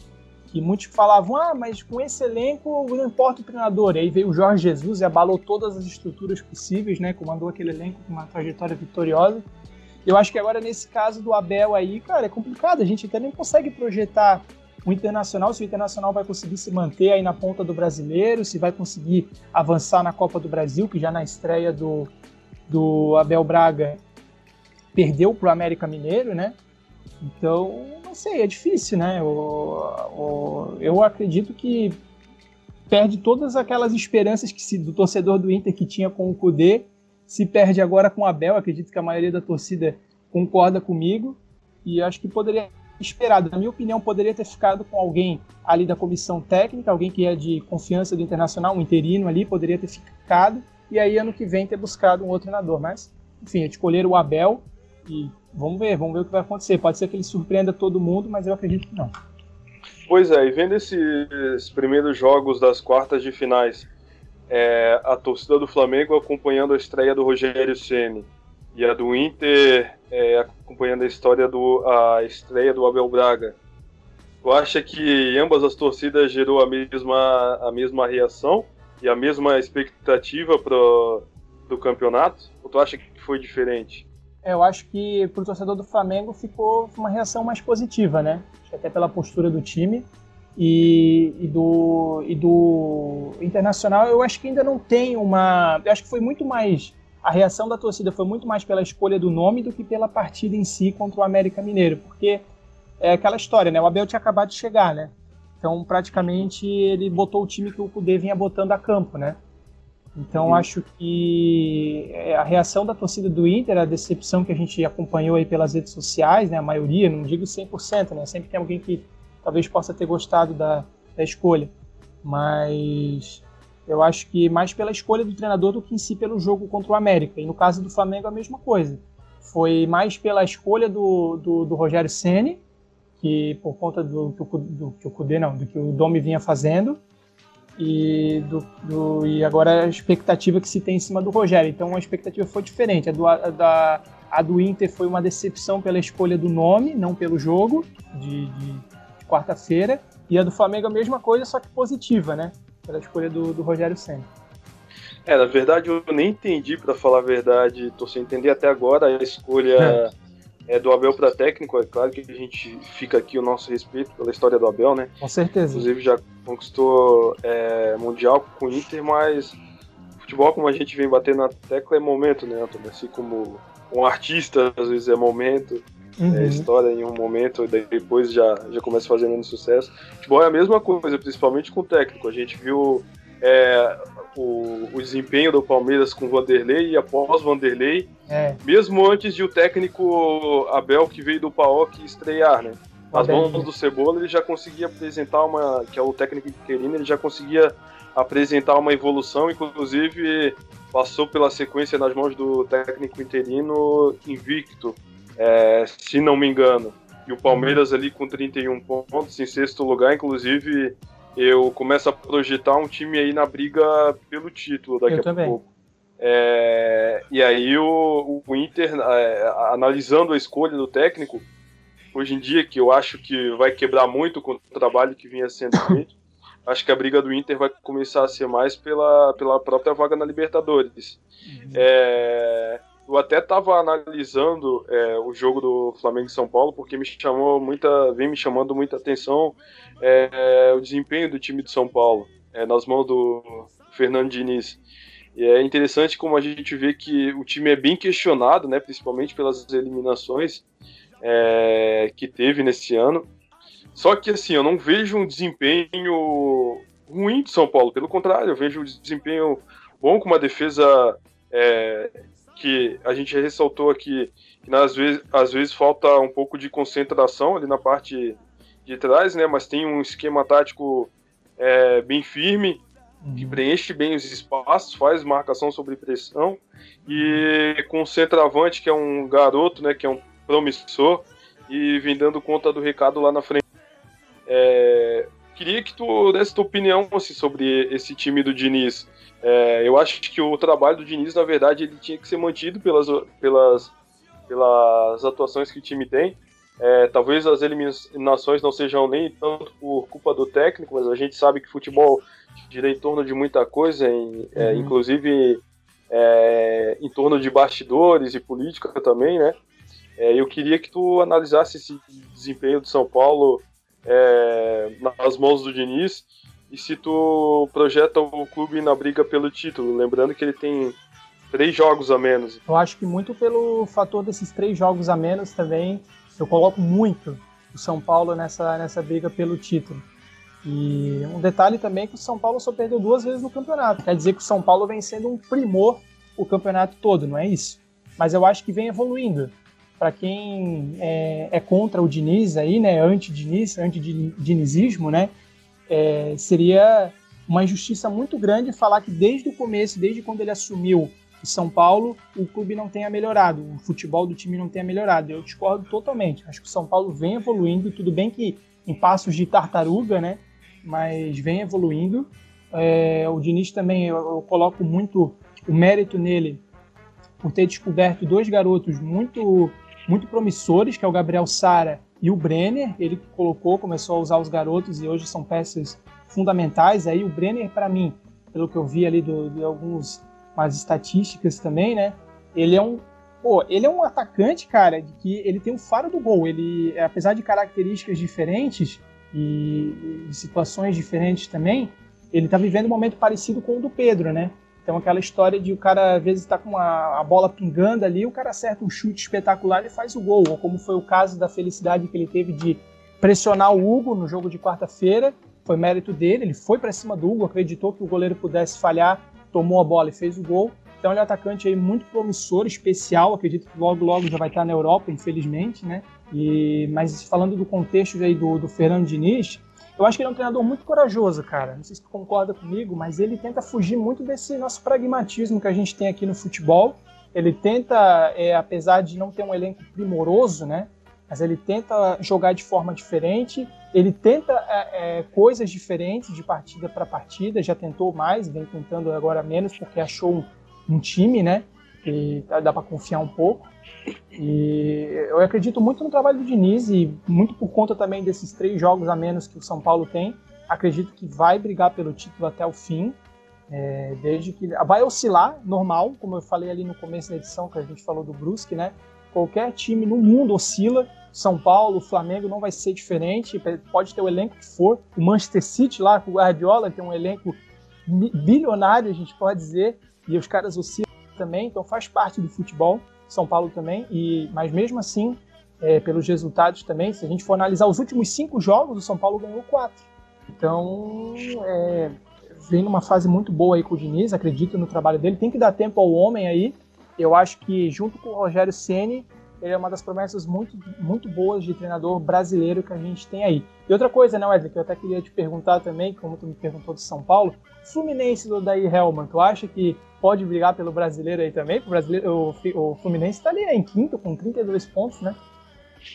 que muitos falavam, ah, mas com esse elenco não importa o treinador. E aí veio o Jorge Jesus e abalou todas as estruturas possíveis, né? Comandou aquele elenco com uma trajetória vitoriosa. Eu acho que agora, nesse caso do Abel aí, cara, é complicado. A gente até nem consegue projetar o Internacional, se o Internacional vai conseguir se manter aí na ponta do brasileiro, se vai conseguir avançar na Copa do Brasil, que já na estreia do, do Abel Braga perdeu para o América Mineiro, né? Então, não sei, é difícil, né? Eu, eu acredito que perde todas aquelas esperanças que se, do torcedor do Inter que tinha com o Cudê se perde agora com o Abel. Acredito que a maioria da torcida concorda comigo. E acho que poderia esperado. Na minha opinião, poderia ter ficado com alguém ali da comissão técnica, alguém que é de confiança do Internacional, um interino ali, poderia ter ficado. E aí, ano que vem, ter buscado um outro treinador. Mas, enfim, escolheram o Abel e vamos ver, vamos ver o que vai acontecer. Pode ser que ele surpreenda todo mundo, mas eu acredito que não. Pois é, e vendo esses primeiros jogos das quartas de finais, é, a torcida do Flamengo acompanhando a estreia do Rogério Ceni e a do Inter é, acompanhando a história do a estreia do Abel Braga. Tu acha que ambas as torcidas gerou a mesma a mesma reação e a mesma expectativa pro do campeonato? Ou tu acha que foi diferente? É, eu acho que pro torcedor do Flamengo ficou uma reação mais positiva, né? Até pela postura do time. E, e, do, e do Internacional, eu acho que ainda não tem uma. Eu acho que foi muito mais a reação da torcida foi muito mais pela escolha do nome do que pela partida em si contra o América Mineiro, porque é aquela história, né? O Abel tinha acabado de chegar, né? Então, praticamente, ele botou o time que o Cudê vinha botando a campo, né? Então, uhum. acho que é, a reação da torcida do Inter, a decepção que a gente acompanhou aí pelas redes sociais, né? A maioria, não digo 100%, né? Sempre tem alguém que talvez possa ter gostado da, da escolha. Mas eu acho que mais pela escolha do treinador do que em si pelo jogo contra o América. E no caso do Flamengo, a mesma coisa. Foi mais pela escolha do, do, do Rogério Ceni que por conta do, do, do, que o Cudê, não, do que o Domi vinha fazendo, e, do, do, e agora a expectativa que se tem em cima do Rogério. Então a expectativa foi diferente. A do, a, da, a do Inter foi uma decepção pela escolha do nome, não pelo jogo de, de, de quarta-feira. E a do Flamengo a mesma coisa, só que positiva, né? Pela escolha do, do Rogério Senna. É, na verdade eu nem entendi, para falar a verdade, tô sem entender até agora a escolha é. é do Abel para técnico. É claro que a gente fica aqui o nosso respeito pela história do Abel, né? Com certeza. Inclusive já conquistou é, Mundial com o Inter, mas futebol, como a gente vem batendo na tecla, é momento, né, Antônio? Assim como um artista, às vezes é momento. É, uhum. é, história em um momento e depois já, já começa fazendo sucesso. Futebol é a mesma coisa, principalmente com o técnico. A gente viu é, o, o, desempenho do Palmeiras com o Vanderlei e após Vanderlei, é. mesmo antes de o técnico Abel, que veio do PAOK, estrear, né? Nas mãos do Cebola, ele já conseguia apresentar uma. que é o técnico interino, ele já conseguia apresentar uma evolução, inclusive passou pela sequência nas mãos do técnico interino invicto é, se não me engano. E o Palmeiras ali com 31 pontos em sexto lugar, inclusive eu começo a projetar um time aí na briga pelo título daqui eu a também. pouco. É, e aí o, o Inter, é, analisando a escolha do técnico, hoje em dia, que eu acho que vai quebrar muito com o trabalho que vinha sendo feito, acho que a briga do Inter vai começar a ser mais pela, pela própria vaga na Libertadores. Uhum. É, eu até estava analisando é, o jogo do Flamengo e São Paulo porque me chamou muita, vem me chamando muita atenção é, o desempenho do time de São Paulo é, nas mãos do Fernando Diniz. E é interessante como a gente vê que o time é bem questionado, né, principalmente pelas eliminações é, que teve nesse ano. Só que assim, eu não vejo um desempenho ruim de São Paulo, pelo contrário, eu vejo um desempenho bom com uma defesa é, que a gente ressaltou aqui que às vezes, às vezes falta um pouco de concentração ali na parte de trás, né? Mas tem um esquema tático é, bem firme, que uhum. preenche bem os espaços, faz marcação sobre pressão e com o centroavante que é um garoto, né? Que é um promissor e vem dando conta do recado lá na frente. É, queria que tu desse tua opinião assim, sobre esse time do Diniz. É, eu acho que o trabalho do Diniz, na verdade, ele tinha que ser mantido pelas, pelas, pelas atuações que o time tem. É, talvez as eliminações não sejam nem tanto por culpa do técnico, mas a gente sabe que futebol gira em torno de muita coisa, em, é, uhum. inclusive é, em torno de bastidores e política também, né? É, eu queria que tu analisasse esse desempenho do São Paulo é, nas mãos do Diniz e se tu projeta o clube na briga pelo título, lembrando que ele tem três jogos a menos. Eu acho que muito pelo fator desses três jogos a menos também, eu coloco muito o São Paulo nessa, nessa briga pelo título. E um detalhe também é que o São Paulo só perdeu duas vezes no campeonato. Quer dizer que o São Paulo vem sendo um primor o campeonato todo, não é isso. Mas eu acho que vem evoluindo. Para quem é, é, contra o Diniz aí, né, anti-Diniz, anti-dinizismo, né, é, seria uma injustiça muito grande falar que desde o começo, desde quando ele assumiu o São Paulo, o clube não tenha melhorado, o futebol do time não tenha melhorado. Eu discordo totalmente. Acho que o São Paulo vem evoluindo, tudo bem que em passos de tartaruga, né, mas vem evoluindo. É, o Diniz também, eu, eu coloco muito o mérito nele por ter descoberto dois garotos muito muito promissores, que é o Gabriel Sara e o Brenner. Ele colocou, começou a usar os garotos e hoje são peças fundamentais. Aí o Brenner, para mim, pelo que eu vi ali do, de algumas estatísticas também, né? Ele é um pô, ele é um atacante, cara, de que ele tem o faro do gol. Ele, apesar de características diferentes e, e situações diferentes também, ele tá vivendo um momento parecido com o do Pedro, né? Então aquela história de o cara às vezes está com a, a, bola pingando ali, o cara acerta um chute espetacular e faz o gol, ou como foi o caso da felicidade que ele teve de pressionar o Hugo no jogo de quarta-feira, foi mérito dele, ele foi para cima do Hugo, acreditou que o goleiro pudesse falhar, tomou a bola e fez o gol. Então ele é um atacante aí muito promissor, especial, acredito que logo logo já vai estar na Europa, infelizmente, né? E, mas falando do contexto aí do, do Fernando Diniz, eu acho que ele é um treinador muito corajoso, cara. Não sei se tu concorda comigo, mas ele tenta fugir muito desse nosso pragmatismo que a gente tem aqui no futebol. Ele tenta, é, apesar de não ter um elenco primoroso, né? Mas ele tenta jogar de forma diferente. Ele tenta é, é, coisas diferentes de partida para partida. Já tentou mais, vem tentando agora menos porque achou um, um time, né? Que dá para confiar um pouco. E eu acredito muito no trabalho do Diniz e muito por conta também desses três jogos a menos que o São Paulo tem. Acredito que vai brigar pelo título até o fim. É, desde que vai oscilar, normal, como eu falei ali no começo da edição que a gente falou do Brusque, né? Qualquer time no mundo oscila. São Paulo, Flamengo não vai ser diferente. Pode ter o elenco que for. O Manchester City lá com o Guardiola tem um elenco bilionário, a gente pode dizer, e os caras oscilam também. Então faz parte do futebol. São Paulo também, e mas mesmo assim, é, pelos resultados também, se a gente for analisar os últimos cinco jogos, o São Paulo ganhou quatro. Então, é, vem numa fase muito boa aí com o Diniz, acredito no trabalho dele, tem que dar tempo ao homem aí. Eu acho que junto com o Rogério Ceni, ele é uma das promessas muito, muito boas de treinador brasileiro que a gente tem aí. E outra coisa, né, Wesley, que eu até queria te perguntar também, como tu me perguntou de São Paulo, Fluminense do Daí Helman, tu acha que pode brigar pelo brasileiro aí também. O, brasileiro, o, o Fluminense está ali né, em quinto com 32 pontos, né?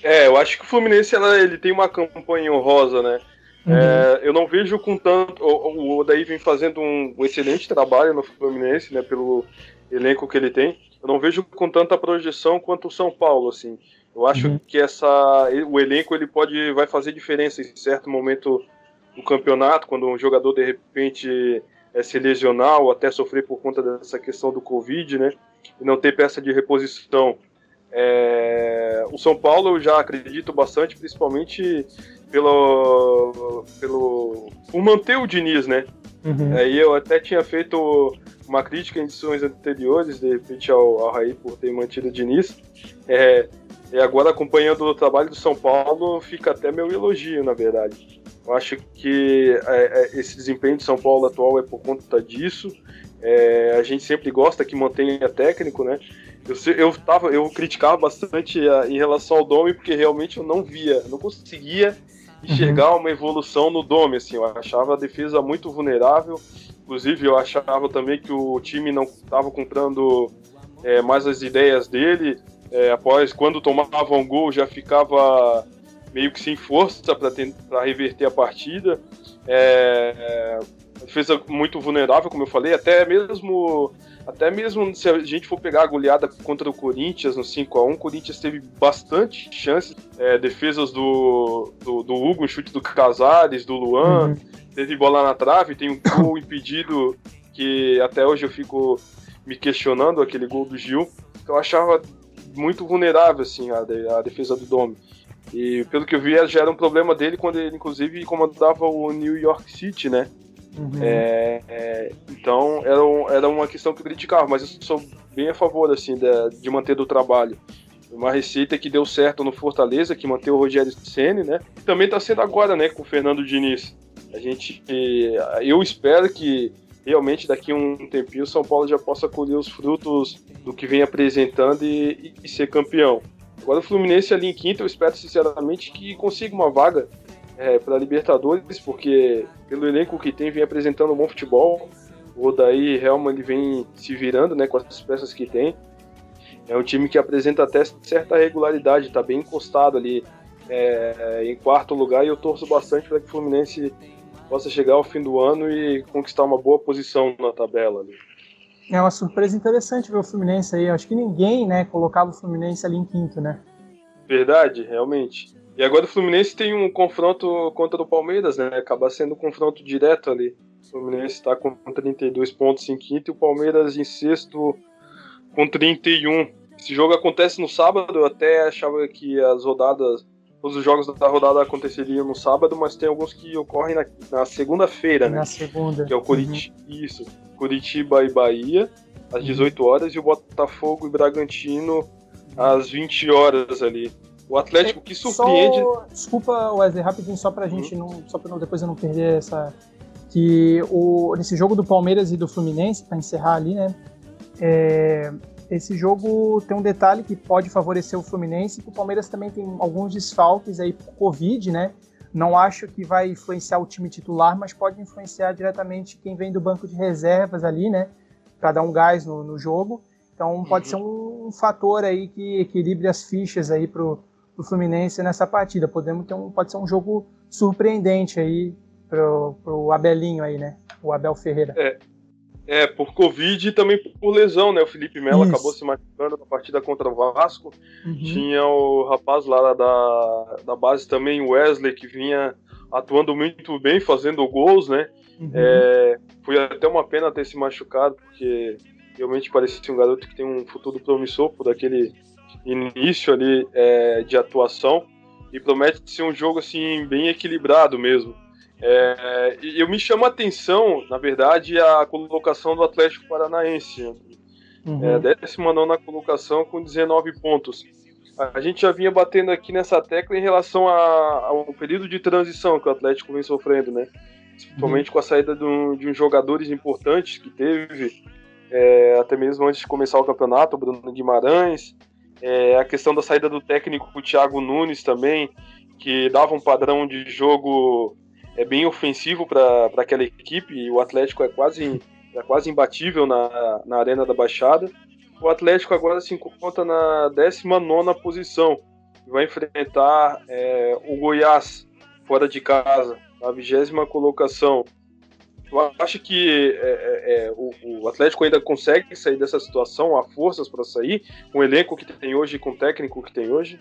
É, eu acho que o Fluminense ela, ele tem uma campanha honrosa, né? Uhum. É, eu não vejo com tanto. O, o Odaí vem fazendo um, um, excelente trabalho no Fluminense, né? Pelo elenco que ele tem. Eu não vejo com tanta projeção quanto o São Paulo, assim. Eu acho uhum. que essa, o elenco ele pode vai fazer diferença em certo momento do campeonato, quando um jogador de repente é, se lesionar ou até sofrer por conta dessa questão do Covid, né? E não ter peça de reposição. É, o São Paulo eu já acredito bastante, principalmente pelo, pelo por manter o Diniz, né? Uhum. Aí eu até tinha feito uma crítica em edições anteriores, de repente ao, ao Raí por ter mantido o Diniz. É, e agora acompanhando o trabalho do São Paulo, fica até meu elogio, na verdade. Eu acho que é, é, esse desempenho de São Paulo atual é por conta disso. É, a gente sempre gosta que mantenha técnico, né? Eu, eu, tava, eu criticava bastante a, em relação ao Dome, porque realmente eu não via, não conseguia enxergar uhum. uma evolução no Dome. Assim, eu achava a defesa muito vulnerável. Inclusive, eu achava também que o time não estava comprando é, mais as ideias dele. É, após, quando tomava um gol, já ficava meio que sem força para reverter a partida. É, é, defesa muito vulnerável, como eu falei, até mesmo até mesmo se a gente for pegar a goleada contra o Corinthians no 5 a 1 o Corinthians teve bastante chances, é, defesas do, do, do, Hugo, um chute do Casares, do Luan, uhum. teve bola na trave, tem um gol impedido que até hoje eu fico me questionando, aquele gol do Gil, que eu achava muito vulnerável assim a, a defesa do Domi. E pelo que eu vi, já era um problema dele quando ele, inclusive, comandava o New York City, né? Uhum. É, é, então era, um, era uma questão que eu criticava, mas eu sou bem a favor assim de, de manter do trabalho. Uma receita que deu certo no Fortaleza, que manteve o Rogério Ceni, né? E também está sendo agora, né, com o Fernando Diniz. A gente, eu espero que realmente daqui a um tempinho o São Paulo já possa colher os frutos do que vem apresentando e, e, ser campeão. Agora o Fluminense ali em quinto, eu espero sinceramente que consiga uma vaga é, para Libertadores, porque pelo elenco que tem, vem apresentando um bom futebol. O Odaí Helman ele vem se virando né, com as peças que tem. É um time que apresenta até certa regularidade, está bem encostado ali é, em quarto lugar e eu torço bastante para que o Fluminense possa chegar ao fim do ano e conquistar uma boa posição na tabela. Ali. É uma surpresa interessante ver o Fluminense aí. Acho que ninguém né, colocava o Fluminense ali em quinto, né? Verdade, realmente. E agora o Fluminense tem um confronto contra o Palmeiras, né? Acaba sendo um confronto direto ali. O Fluminense está com 32 pontos em quinto e o Palmeiras em sexto com 31. Esse jogo acontece no sábado, eu até achava que as rodadas, todos os jogos da rodada aconteceriam no sábado, mas tem alguns que ocorrem na, na segunda-feira, né? Na segunda. Que é o Curitiba, uhum. isso, Curitiba e Bahia, às 18 horas, e o Botafogo e Bragantino às 20 horas ali. O Atlético que surpreende. Só, desculpa, Wesley, rapidinho, só pra gente uhum. não. Só pra não, depois eu não perder essa. Que o, nesse jogo do Palmeiras e do Fluminense, para encerrar ali, né? É, esse jogo tem um detalhe que pode favorecer o Fluminense, que o Palmeiras também tem alguns desfalques aí por Covid, né? Não acho que vai influenciar o time titular, mas pode influenciar diretamente quem vem do banco de reservas ali, né? Para dar um gás no, no jogo. Então pode ser um, um, fator aí que equilibre as fichas aí pro, pro Fluminense nessa partida. Podemos ter um, pode ser um jogo surpreendente aí pro, pro Abelinho aí, né? O Abel Ferreira. É, é, por Covid e também por lesão, né? O Felipe Melo Isso. acabou se machucando na partida contra o Vasco. Uhum. Tinha o rapaz lá da, da base também, o Wesley, que vinha atuando muito bem, fazendo gols, né? Uhum. É, foi até uma pena ter se machucado, porque realmente parecia um garoto que tem um futuro promissor por aquele início ali é, de atuação. E promete ser um jogo assim bem equilibrado mesmo. É, eu me chama a atenção, na verdade, a colocação do Atlético Paranaense. Uhum. É, 19 na colocação com 19 pontos. A gente já vinha batendo aqui nessa tecla em relação a, ao período de transição que o Atlético vem sofrendo, né? Principalmente uhum. com a saída de, um, de uns jogadores importantes que teve, é, até mesmo antes de começar o campeonato, o Bruno Guimarães, é, a questão da saída do técnico o Thiago Nunes também, que dava um padrão de jogo é bem ofensivo para aquela equipe e o Atlético é quase, é quase imbatível na, na Arena da Baixada. O Atlético agora se encontra na 19 posição e vai enfrentar é, o Goiás fora de casa, na vigésima colocação. Eu acho que é, é, é, o, o, Atlético ainda consegue sair dessa situação, há forças para sair, com o elenco que tem hoje, com o técnico que tem hoje.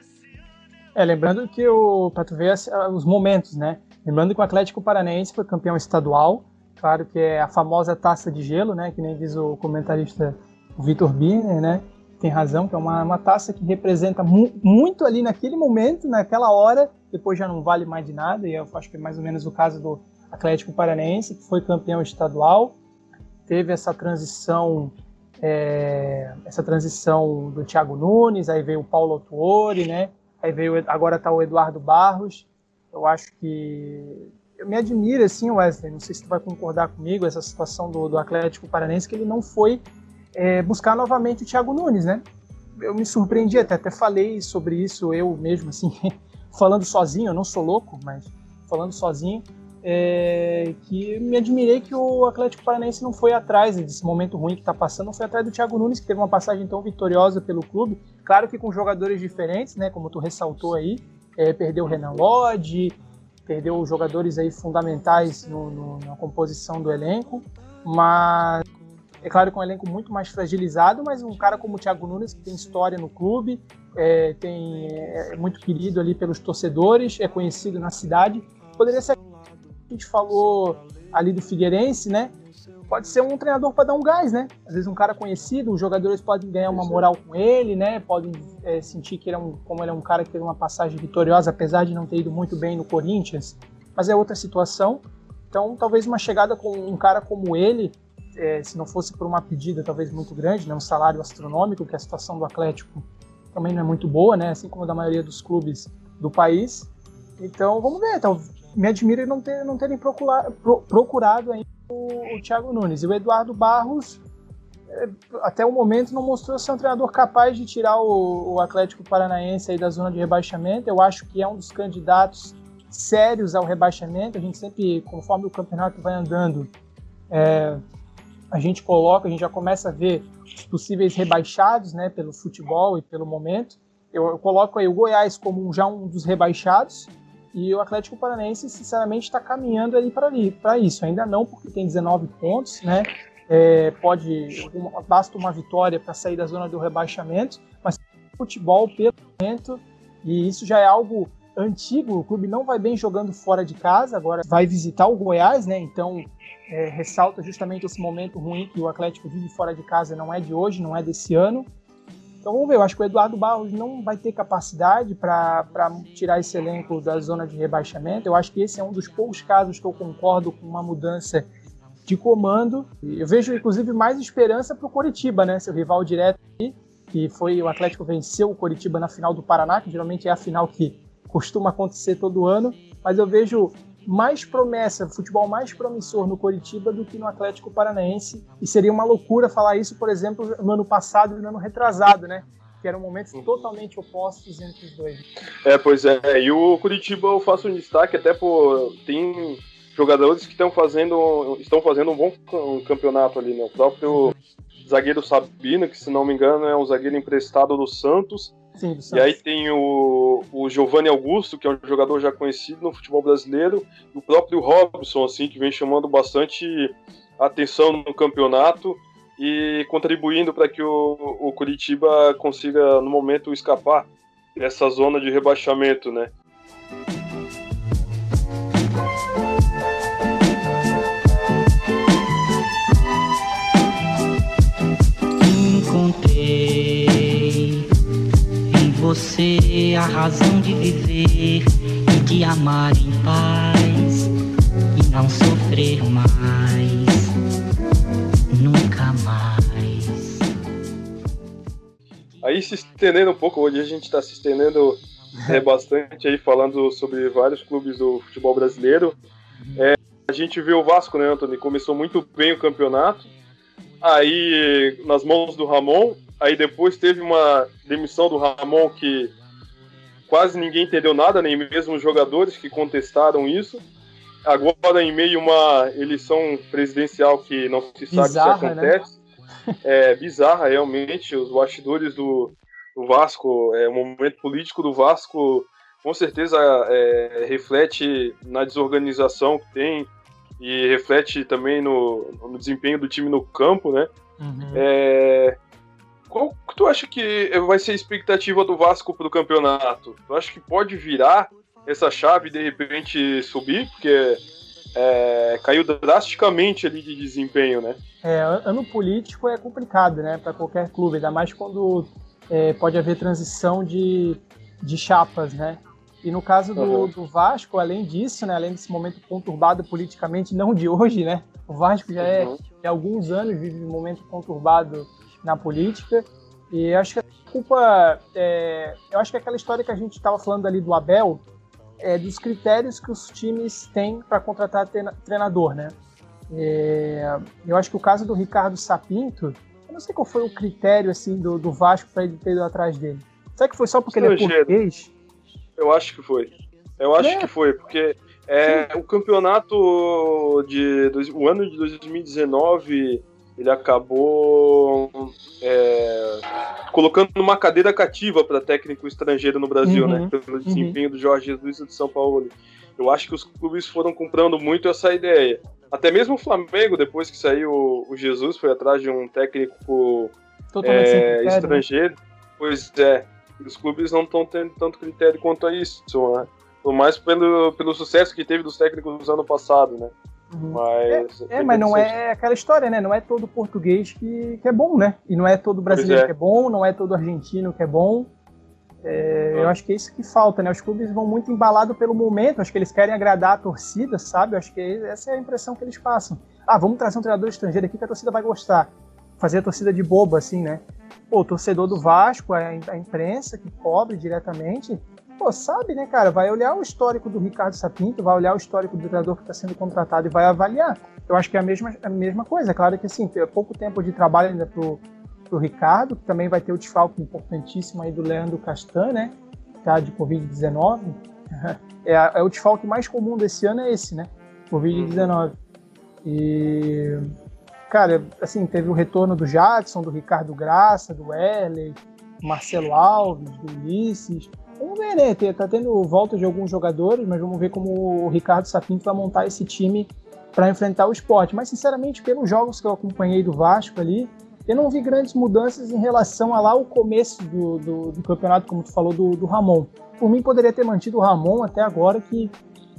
É, lembrando que o, para tu ver os momentos, né? Lembrando que o Atlético Paranaense foi campeão estadual, claro que é a famosa taça de gelo, né? Que nem diz o comentarista Vitor Birner, né? Tem razão, que é uma, uma taça que representa mu muito ali naquele momento, naquela hora, depois já não vale mais de nada, e eu acho que é mais ou menos o caso do Atlético Paranaense, que foi campeão estadual, teve essa transição é, essa transição do Thiago Nunes, aí veio o Paulo Autuori, né? Aí veio agora está o Eduardo Barros. Eu acho que eu me admira, assim, Wesley, não sei se tu vai concordar comigo, essa situação do, do Atlético Paranense, que ele não foi é, buscar novamente o Thiago Nunes, né? Eu me surpreendi, até, até falei sobre isso eu mesmo, assim, falando sozinho, eu não sou louco, mas falando sozinho, é, que me admirei que o Atlético Paranaense não foi atrás desse momento ruim que está passando, não foi atrás do Thiago Nunes, que teve uma passagem tão vitoriosa pelo clube, claro que com jogadores diferentes, né, como tu ressaltou aí, é, perdeu o Renan Lodge, perdeu jogadores aí fundamentais no, no, na composição do elenco, mas é claro que é um elenco muito mais fragilizado, mas um cara como o Thiago Nunes, que tem história no clube, é, tem, é muito querido ali pelos torcedores, é conhecido na cidade, poderia ser. A gente falou ali do Figueirense, né? Pode ser um treinador para dar um gás, né? Às vezes um cara conhecido, os jogadores podem ganhar uma moral com ele, né? Podem é, sentir que ele é um, como ele é um cara que teve uma passagem vitoriosa, apesar de não ter ido muito bem no Corinthians, mas é outra situação. Então, talvez uma chegada com um cara como ele, é, se não fosse por uma pedida talvez muito grande, né? Um salário astronômico, que a situação do Atlético também não é muito boa, né? Assim como da maioria dos clubes do país. Então, vamos ver. Então, me admira não, ter, não terem procurado, procurado ainda o, o Thiago Nunes. E o Eduardo Barros, é, até o momento, não mostrou ser um treinador capaz de tirar o, o Atlético Paranaense da zona de rebaixamento. Eu acho que é um dos candidatos sérios ao rebaixamento. A gente sempre, conforme o campeonato vai andando, é, a gente coloca, a gente já começa a ver os possíveis rebaixados, né, pelo futebol e pelo momento. Eu, eu coloco aí o Goiás como já um dos rebaixados e o Atlético Paranaense, sinceramente, está caminhando aí para isso. Ainda não, porque tem 19 pontos, né? É, pode basta uma vitória para sair da zona do rebaixamento, mas futebol pelo momento e isso já é algo antigo. O clube não vai bem jogando fora de casa, agora vai visitar o Goiás, né? Então é, ressalta justamente esse momento ruim que o Atlético vive fora de casa, não é de hoje, não é desse ano. Então vamos ver, eu acho que o Eduardo Barros não vai ter capacidade para tirar esse elenco da zona de rebaixamento. Eu acho que esse é um dos poucos casos que eu concordo com uma mudança de comando. Eu vejo, inclusive, mais esperança para o Coritiba, né? Seu rival direto aqui, que foi o Atlético venceu o Coritiba na final do Paraná, que geralmente é a final que costuma acontecer todo ano. Mas eu vejo mais promessa, futebol mais promissor no Coritiba do que no Atlético Paranaense. E seria uma loucura falar isso, por exemplo, no ano passado e no ano retrasado, né? Que eram momentos totalmente opostos entre os dois. É, pois é. E o Curitiba eu faço um destaque até por. Tem jogadores que estão fazendo, estão fazendo um bom campeonato ali, né? O próprio zagueiro Sabino, que se não me engano é um zagueiro emprestado do Santos Sim, e aí tem o, o Giovanni Augusto, que é um jogador já conhecido no futebol brasileiro, e o próprio Robson, assim, que vem chamando bastante atenção no campeonato e contribuindo para que o, o Curitiba consiga, no momento, escapar dessa zona de rebaixamento, né? Você a razão de viver e de amar em paz e não sofrer mais, nunca mais. Aí se estendendo um pouco, hoje a gente está se estendendo é, bastante aí falando sobre vários clubes do futebol brasileiro. É, a gente vê o Vasco, né, Anthony? Começou muito bem o campeonato. Aí, nas mãos do Ramon, Aí depois teve uma demissão do Ramon que quase ninguém entendeu nada, nem mesmo os jogadores que contestaram isso. Agora, em meio a uma eleição presidencial que não se sabe bizarra, se né? acontece, né? é bizarra realmente. Os bastidores do, do Vasco, é, o momento político do Vasco, com certeza é, reflete na desorganização que tem e reflete também no, no desempenho do time no campo, né? Uhum. É, qual que tu acha que vai ser a expectativa do Vasco para o campeonato? Tu acha que pode virar essa chave e de repente subir? Porque é, caiu drasticamente ali de desempenho, né? É, ano político é complicado, né, para qualquer clube, ainda mais quando é, pode haver transição de, de chapas, né? E no caso do, uhum. do, Vasco, além disso, né, além desse momento conturbado politicamente, não de hoje, né? O Vasco já é, uhum. há alguns anos vive um momento conturbado na política. E acho que a culpa. É, eu acho que aquela história que a gente estava falando ali do Abel é dos critérios que os times têm para contratar treinador, né? É, eu acho que o caso do Ricardo Sapinto, eu não sei qual foi o critério assim do, do Vasco para ele ter ido atrás dele. Será que foi só porque ele é português? Eu acho que foi. Eu acho é. que foi, porque é, o campeonato de. O ano de 2019 ele acabou é, colocando uma cadeira cativa para técnico estrangeiro no Brasil, né, uhum, né? Pelo uhum. desempenho do Jorge Jesus e do São Paulo. Eu acho que os clubes foram comprando muito essa ideia. Até mesmo o Flamengo, depois que saiu o Jesus, foi atrás de um técnico é, né? estrangeiro. Pois é, os clubes não estão tendo tanto critério quanto a isso, né? Por mais pelo, pelo sucesso que teve dos técnicos no ano passado, né? Uhum. Mas, é, é mas não é aquela história, né? Não é todo português que, que é bom, né? E não é todo brasileiro é. que é bom, não é todo argentino que é bom. É, Eu acho que é isso que falta, né? Os clubes vão muito embalados pelo momento, acho que eles querem agradar a torcida, sabe? Eu acho que essa é a impressão que eles passam. Ah, vamos trazer um treinador estrangeiro aqui que a torcida vai gostar. Fazer a torcida de boba, assim, né? Pô, o torcedor do Vasco, a imprensa que cobre diretamente, pô, sabe, né, cara? Vai olhar o histórico do Ricardo Sapinto, vai olhar o histórico do treinador que está sendo contratado e vai avaliar. Eu acho que é a mesma, a mesma coisa. É claro que, assim, tem pouco tempo de trabalho ainda pro, pro Ricardo, que também vai ter o desfalque importantíssimo aí do Leandro Castan, né? Tá de Covid-19. É, é, o desfalque mais comum desse ano é esse, né? Covid-19. E cara, assim, teve o retorno do Jackson, do Ricardo Graça, do Erley, Marcelo Alves, do Ulisses. Vamos ver, né? Tá tendo volta de alguns jogadores, mas vamos ver como o Ricardo Sapinto vai montar esse time para enfrentar o esporte. Mas, sinceramente, pelos jogos que eu acompanhei do Vasco ali, eu não vi grandes mudanças em relação a lá o começo do, do, do campeonato, como tu falou, do, do, Ramon. Por mim, poderia ter mantido o Ramon até agora, que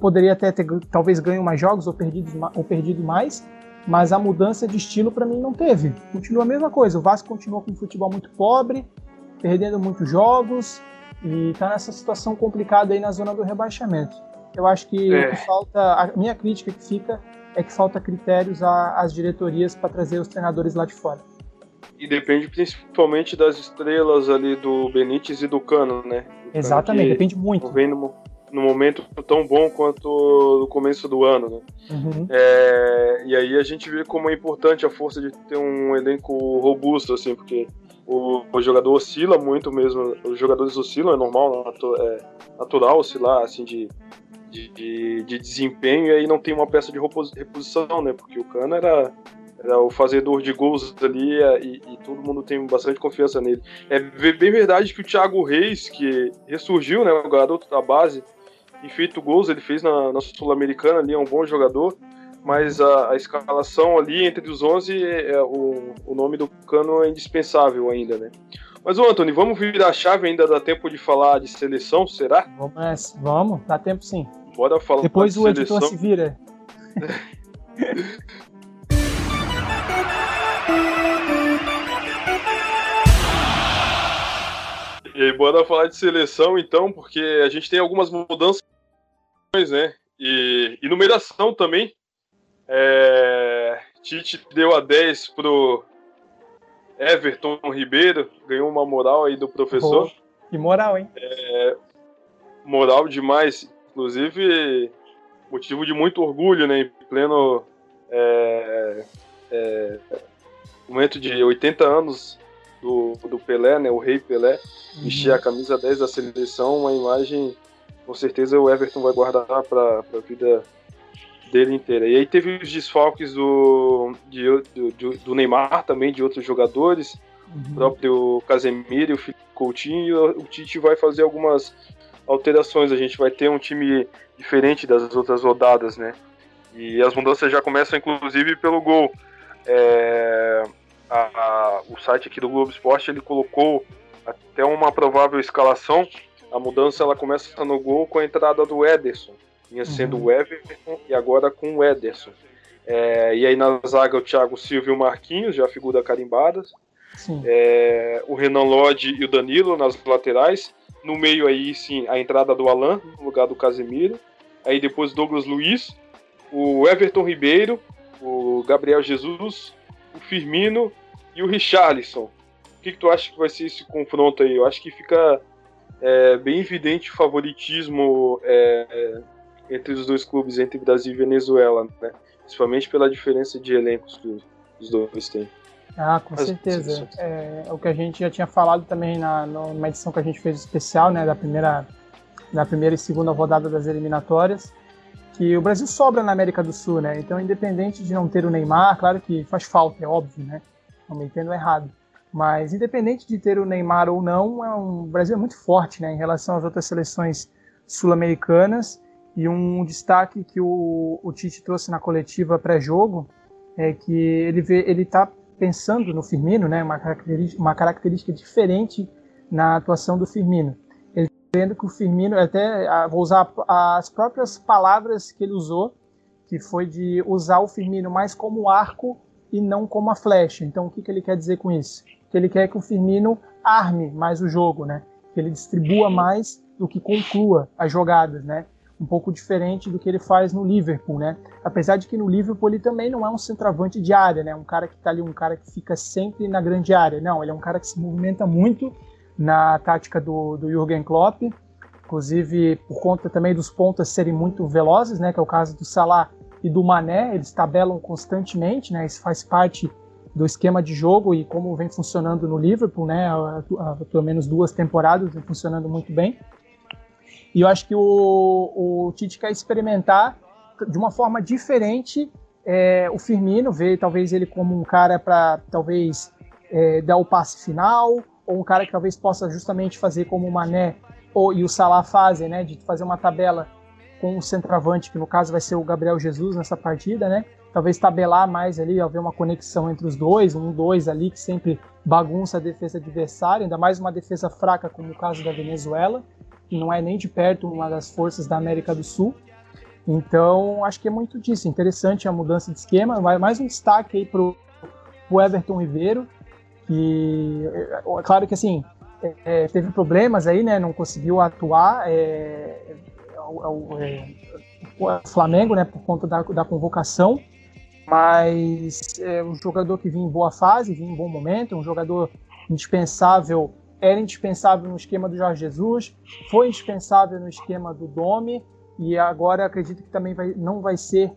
poderia até ter talvez ganho mais jogos ou perdido, ou perdido mais, mas a mudança de estilo para mim não teve. Continua a mesma coisa. O Vasco continua com um futebol muito pobre, perdendo muitos jogos e está nessa situação complicada aí na zona do rebaixamento. Eu acho que é. o que falta, a minha crítica que fica é que falta critérios às diretorias para trazer os treinadores lá de fora. E depende principalmente das estrelas ali do Benítez e do Cano, né? Exatamente, depende muito. Vem no, no momento tão bom quanto no começo do ano, né? Uhum. É, e aí a gente vê como é importante a força de ter um elenco robusto, assim, porque o, o jogador oscila muito mesmo, os jogadores oscilam, é normal, é natural oscilar, assim, de, de, de, de desempenho, e aí não tem uma peça de reposição, né? Porque o Cano era era o fazedor de gols ali e, e, todo mundo tem bastante confiança nele. É bem verdade que o Thiago Reis, que ressurgiu, né, o garoto da base, e feito gols, ele fez na, na Sul-Americana ali, é um bom jogador, mas a, a, escalação ali entre os 11, é, é, o, o nome do Cano é indispensável ainda, né? Mas, ô Antônio, vamos virar a chave, ainda dá tempo de falar de seleção, será? Vamos, vamos dá tempo sim. Bora falar Depois de o seleção. editor se vira. E aí, bora falar de seleção então, porque a gente tem algumas mudanças né? E, e numeração também. É, Tite deu a 10 pro Everton Ribeiro, ganhou uma moral aí do professor. Que moral, hein? É, moral demais, inclusive motivo de muito orgulho, né? Em pleno é, é, momento de 80 anos do, do Pelé, né? O rei Pelé, uhum. vestir a camisa 10 da seleção, uma imagem com certeza o Everton vai guardar para a vida dele inteira. E aí teve os desfalques do, de, do, do Neymar também, de outros jogadores, uhum. o próprio Casemiro e o Coutinho, e o, o Tite vai fazer algumas alterações, a gente vai ter um time diferente das outras rodadas, né? E as mudanças já começam, inclusive, pelo gol. É, a, a, o site aqui do Globo Esporte ele colocou até uma provável escalação a mudança ela começa no gol com a entrada do Ederson. Vinha sendo uhum. o Everton e agora com o Ederson. É, e aí na zaga o Thiago Silva e o Marquinhos, já figura carimbadas. É, o Renan Lodge e o Danilo nas laterais. No meio aí sim a entrada do Alan no lugar do Casemiro. Aí depois Douglas Luiz, o Everton Ribeiro, o Gabriel Jesus, o Firmino e o Richarlison. O que, que tu acha que vai ser esse confronto aí? Eu acho que fica é bem evidente o favoritismo é, é, entre os dois clubes, entre Brasil e Venezuela, né? principalmente pela diferença de elencos que os dois têm. Ah, com Mas, certeza. É, é, o que a gente já tinha falado também na numa edição que a gente fez especial, né, da primeira, da primeira e segunda rodada das eliminatórias, que o Brasil sobra na América do Sul, né? Então, independente de não ter o Neymar, claro que faz falta, é óbvio, né? Não me entendo errado. Mas independente de ter o Neymar ou não, é um, o Brasil é muito forte né, em relação às outras seleções sul-americanas. E um destaque que o, o Tite trouxe na coletiva pré-jogo é que ele vê, ele está pensando no Firmino, né, uma característica, uma característica diferente na atuação do Firmino. Ele está vendo que o Firmino, até vou usar as próprias palavras que ele usou, que foi de usar o Firmino mais como arco e não como a flecha. Então, o que, que ele quer dizer com isso? que ele quer que o Firmino arme mais o jogo, né? Que ele distribua mais do que conclua as jogadas, né? Um pouco diferente do que ele faz no Liverpool, né? Apesar de que no Liverpool ele também não é um centroavante de área, né? Um cara que tá ali, um cara que fica sempre na grande área. Não, ele é um cara que se movimenta muito na tática do, do Jürgen Klopp, inclusive por conta também dos pontas serem muito velozes, né, que é o caso do Salah e do Mané, eles tabelam constantemente, né, isso faz parte do esquema de jogo e como vem funcionando no Liverpool, né, há, pelo menos duas temporadas vem funcionando muito bem. E eu acho que o, o Tite quer experimentar de uma forma diferente é, o Firmino, ver talvez ele como um cara para talvez é, dar o passe final, ou um cara que talvez possa justamente fazer como o Mané ou, e o Salah fazem, né, de fazer uma tabela com o centroavante, que no caso vai ser o Gabriel Jesus nessa partida, né? Talvez tabelar mais ali, haver uma conexão entre os dois, um dois ali que sempre bagunça a defesa adversária, ainda mais uma defesa fraca como o caso da Venezuela, não é nem de perto uma das forças da América do Sul. Então, acho que é muito disso. Interessante a mudança de esquema. Mais um destaque aí pro, pro Everton Ribeiro, que é, é claro que assim é, teve problemas aí, né? Não conseguiu atuar. É, o, é, o, Flamengo, né? Por conta da, da convocação, mas é um jogador que vinha em boa fase, vinha em bom momento, um jogador indispensável. Era indispensável no esquema do Jorge Jesus, foi indispensável no esquema do Domi e agora acredito que também vai, não vai ser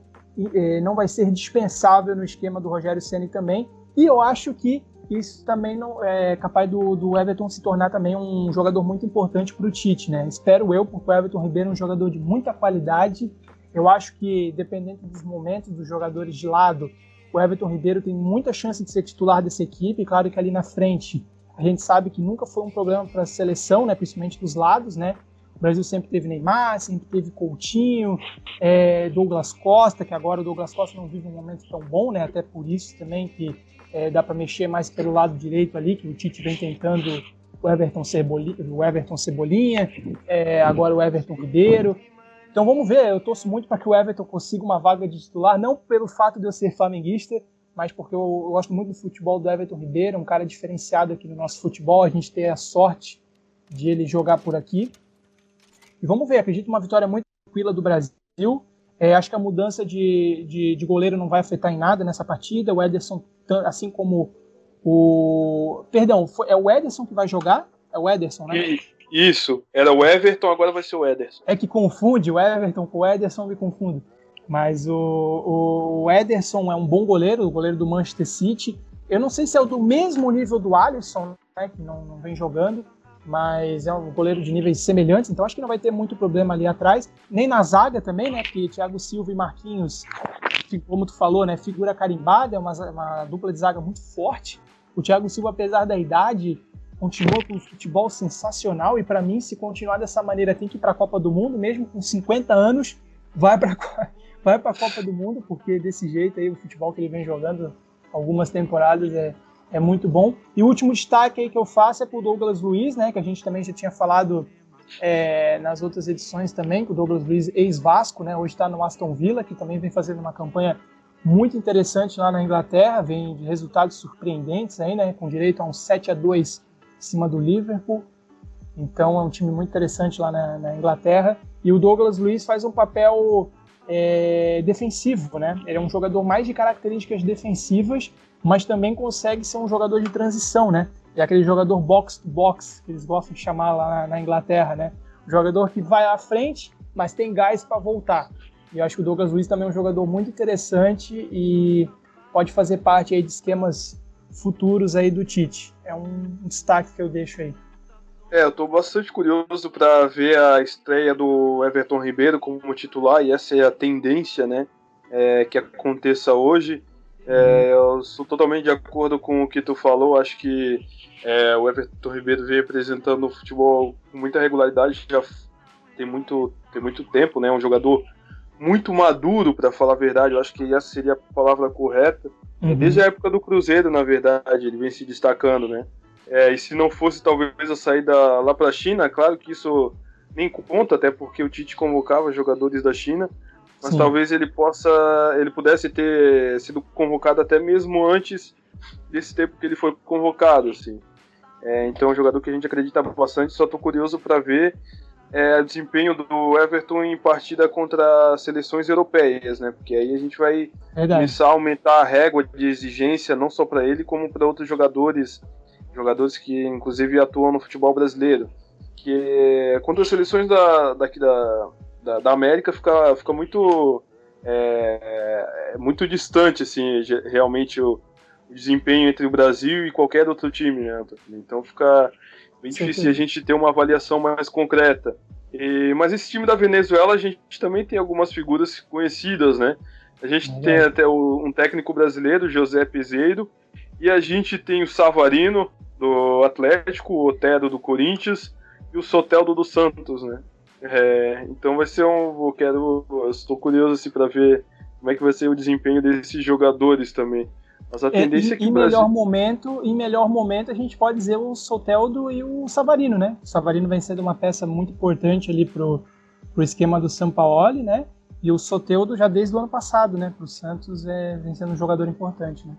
não vai ser dispensável no esquema do Rogério Ceni também. E eu acho que isso também não é capaz do, do Everton se tornar também um jogador muito importante para o Tite, né? Espero eu, porque o Everton Ribeiro é um jogador de muita qualidade. Eu acho que, dependendo dos momentos dos jogadores de lado, o Everton Ribeiro tem muita chance de ser titular dessa equipe. Claro que ali na frente, a gente sabe que nunca foi um problema para a seleção, né? Principalmente dos lados, né? O Brasil sempre teve Neymar, sempre teve Coutinho, é, Douglas Costa, que agora o Douglas Costa não vive um momento tão bom, né? Até por isso também que é, dá para mexer mais pelo lado direito ali, que o Tite vem tentando o Everton, Cebolinha, o Everton Cebolinha, é, agora o Everton Ribeiro. Então vamos ver, eu torço muito para que o Everton consiga uma vaga de titular, não pelo fato de eu ser flamenguista, mas porque eu, eu gosto muito do futebol do Everton Ribeiro, um cara diferenciado aqui no nosso futebol, a gente tem a sorte de ele jogar por aqui. E vamos ver, acredito uma vitória muito tranquila do Brasil. É, acho que a mudança de, de, de, goleiro não vai afetar em nada nessa partida. O Ederson, assim como o. Perdão, foi, é o Ederson que vai jogar? É o Ederson, né? Isso, era o Everton, agora vai ser o Ederson. É que confunde o Everton com o Ederson, me confundo. Mas o, o Ederson é um bom goleiro, o goleiro do Manchester City. Eu não sei se é o do mesmo nível do Alisson, né, que não, não vem jogando, mas é um goleiro de níveis semelhantes, então acho que não vai ter muito problema ali atrás, nem na zaga também, né? Porque Thiago Silva e Marquinhos, como tu falou, né? Figura carimbada, é uma, uma dupla de zaga muito forte. O Thiago Silva, apesar da idade, continua com um futebol sensacional e para mim, se continuar dessa maneira, tem que ir para a Copa do Mundo, mesmo com 50 anos, vai para vai para a Copa do Mundo, porque desse jeito aí o futebol que ele vem jogando algumas temporadas é é muito bom. E o último destaque aí que eu faço é para o Douglas Luiz, né, que a gente também já tinha falado é, nas outras edições também, com o Douglas Luiz, ex-Vasco, né, hoje está no Aston Villa, que também vem fazendo uma campanha muito interessante lá na Inglaterra, vem de resultados surpreendentes aí, né, com direito a um 7 a 2 em cima do Liverpool. Então é um time muito interessante lá na, na Inglaterra. E o Douglas Luiz faz um papel é, defensivo, né? Ele é um jogador mais de características defensivas, mas também consegue ser um jogador de transição, né? É aquele jogador box to box que eles gostam de chamar lá na Inglaterra, né? Jogador que vai à frente, mas tem gás para voltar. E eu acho que o Douglas Luiz também é um jogador muito interessante e pode fazer parte aí de esquemas futuros aí do Tite. É um destaque que eu deixo aí. É, eu estou bastante curioso para ver a estreia do Everton Ribeiro como titular e essa é a tendência, né, é, que aconteça hoje. É, eu sou totalmente de acordo com o que tu falou. Acho que é, o Everton Ribeiro vem apresentando o futebol com muita regularidade, já tem muito, tem muito tempo, né? Um jogador muito maduro, para falar a verdade. Eu acho que essa seria a palavra correta. Uhum. Desde a época do Cruzeiro, na verdade, ele vem se destacando, né? É, e se não fosse talvez a saída lá para a China, claro que isso nem conta, até porque o Tite convocava jogadores da China mas Sim. talvez ele possa, ele pudesse ter sido convocado até mesmo antes desse tempo que ele foi convocado, assim. É, então é um jogador que a gente acredita bastante, só estou curioso para ver é, o desempenho do Everton em partida contra seleções europeias, né? Porque aí a gente vai Verdade. começar a aumentar a régua de exigência não só para ele como para outros jogadores, jogadores que inclusive atuam no futebol brasileiro. que quando as seleções da, daqui da, da, da América fica, fica muito é, é muito distante assim realmente o, o, desempenho entre o Brasil e qualquer outro time, né? Então fica bem Sim, difícil a gente ter uma avaliação mais concreta. E, mas esse time da Venezuela a gente também tem algumas figuras conhecidas, né? A gente é tem até o, um técnico brasileiro, José Peseiro, e a gente tem o Savarino, do Atlético, o Otero do Corinthians e o Soteldo do Santos, né? É, então vai ser um. Eu quero. Eu estou curioso assim, para ver como é que vai ser o desempenho desses jogadores também. Mas a tendência é, e, é que em Brasil... melhor momento, em melhor momento a gente pode dizer o Soteldo e o Savarino, né? O Savarino vem sendo uma peça muito importante ali pro, pro esquema do Sampaoli, né? E o Soteldo já desde o ano passado, né? Pro Santos é, vem sendo um jogador importante, né?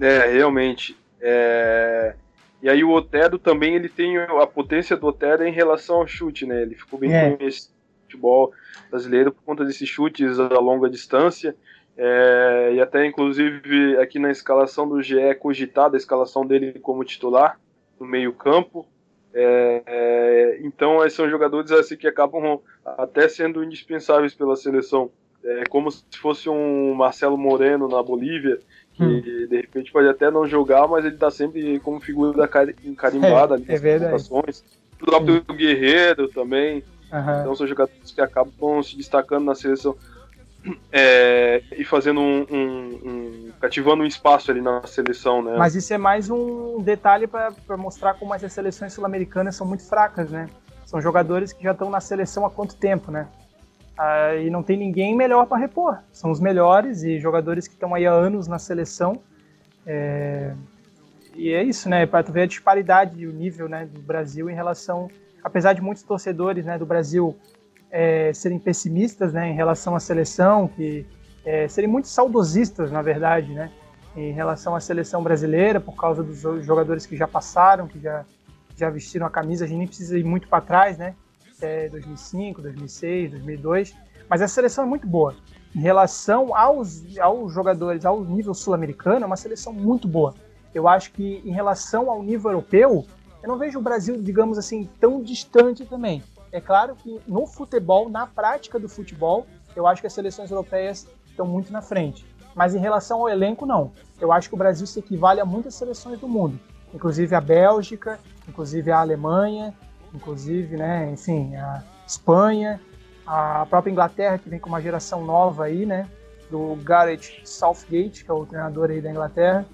É, realmente. É... E aí o Otero também ele tem a potência do Otero em relação ao chute, né? Ele ficou bem é. conhecido no futebol brasileiro por conta desses chutes a longa distância. É, e até inclusive aqui na escalação do GE é cogitada a escalação dele como titular no meio campo. É, é, então esses são jogadores assim que acabam até sendo indispensáveis pela seleção. É como se fosse um Marcelo Moreno na Bolívia, que hum. de repente pode até não jogar, mas ele tá sempre como figura carimbada é, ali nas é apresentações. O próprio hum. Guerreiro também. Uhum. Então são jogadores que acabam se destacando na seleção é, e fazendo um, um, um, cativando um espaço ali na seleção, né? Mas isso é mais um detalhe para mostrar como as seleções sul-americanas são muito fracas, né? São jogadores que já estão na seleção há quanto tempo, né? Ah, e não tem ninguém melhor para repor. São os melhores e jogadores que estão aí há anos na seleção. É... E é isso, né? Para tu ver a disparidade e o nível né, do Brasil em relação. Apesar de muitos torcedores né, do Brasil é, serem pessimistas né, em relação à seleção, que é, serem muito saudosistas, na verdade, né, em relação à seleção brasileira, por causa dos jogadores que já passaram, que já, já vestiram a camisa, a gente nem precisa ir muito para trás, né? Até 2005, 2006, 2002, mas a seleção é muito boa. Em relação aos, aos jogadores, ao nível sul-americano, é uma seleção muito boa. Eu acho que em relação ao nível europeu, eu não vejo o Brasil, digamos assim, tão distante também. É claro que no futebol, na prática do futebol, eu acho que as seleções europeias estão muito na frente. Mas em relação ao elenco, não. Eu acho que o Brasil se equivale a muitas seleções do mundo, inclusive a Bélgica, inclusive a Alemanha, inclusive, né? Enfim, a Espanha, a própria Inglaterra, que vem com uma geração nova aí, né? Do Gareth Southgate, que é o treinador aí da Inglaterra.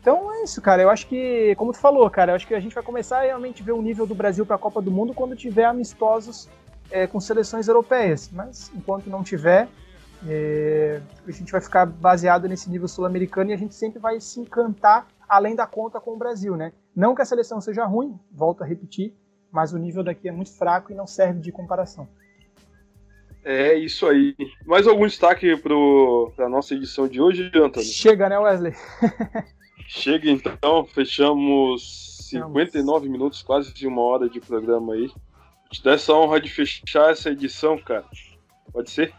Então é isso, cara. Eu acho que, como tu falou, cara, eu acho que a gente vai começar a realmente ver o nível do Brasil para a Copa do Mundo quando tiver amistosos é, com seleções europeias. Mas enquanto não tiver, é, a gente vai ficar baseado nesse nível sul-americano e a gente sempre vai se encantar além da conta com o Brasil, né? Não que a seleção seja ruim, volto a repetir, mas o nível daqui é muito fraco e não serve de comparação. É isso aí. Mais algum destaque para a nossa edição de hoje, Antônio? Chega, né, Wesley? Chega então, fechamos 59 minutos, quase de uma hora de programa aí. Te dá essa honra de fechar essa edição, cara. Pode ser?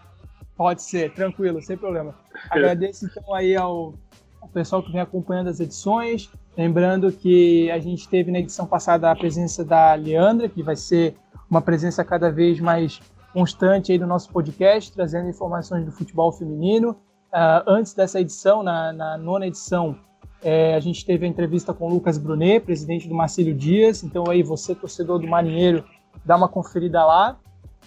Pode ser, tranquilo, sem problema. Agradeço então aí ao, ao pessoal que vem acompanhando as edições. Lembrando que a gente teve na edição passada a presença da Leandra, que vai ser uma presença cada vez mais constante aí no nosso podcast, trazendo informações do futebol feminino. Uh, antes dessa edição, na, na nona edição, é, a gente teve a entrevista com o Lucas Brunet, presidente do Marcílio Dias. Então aí você, torcedor do Marinheiro, dá uma conferida lá.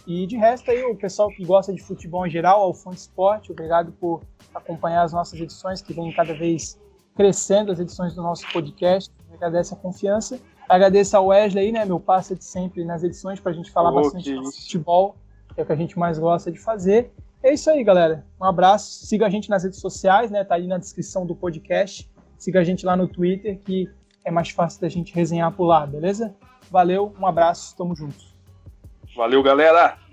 E de resto aí, o pessoal que gosta de futebol em geral, ao Fonte Esporte, obrigado por acompanhar as nossas edições, que vêm cada vez crescendo as edições do nosso podcast. Agradece a confiança. Agradeço ao Wesley, né, meu parceiro de sempre nas edições, para a gente falar oh, bastante de futebol, que é o que a gente mais gosta de fazer. É isso aí, galera. Um abraço. Siga a gente nas redes sociais, né? Tá aí na descrição do podcast. Siga a gente lá no Twitter, que é mais fácil da gente resenhar por lá, beleza? Valeu, um abraço, tamo juntos. Valeu, galera!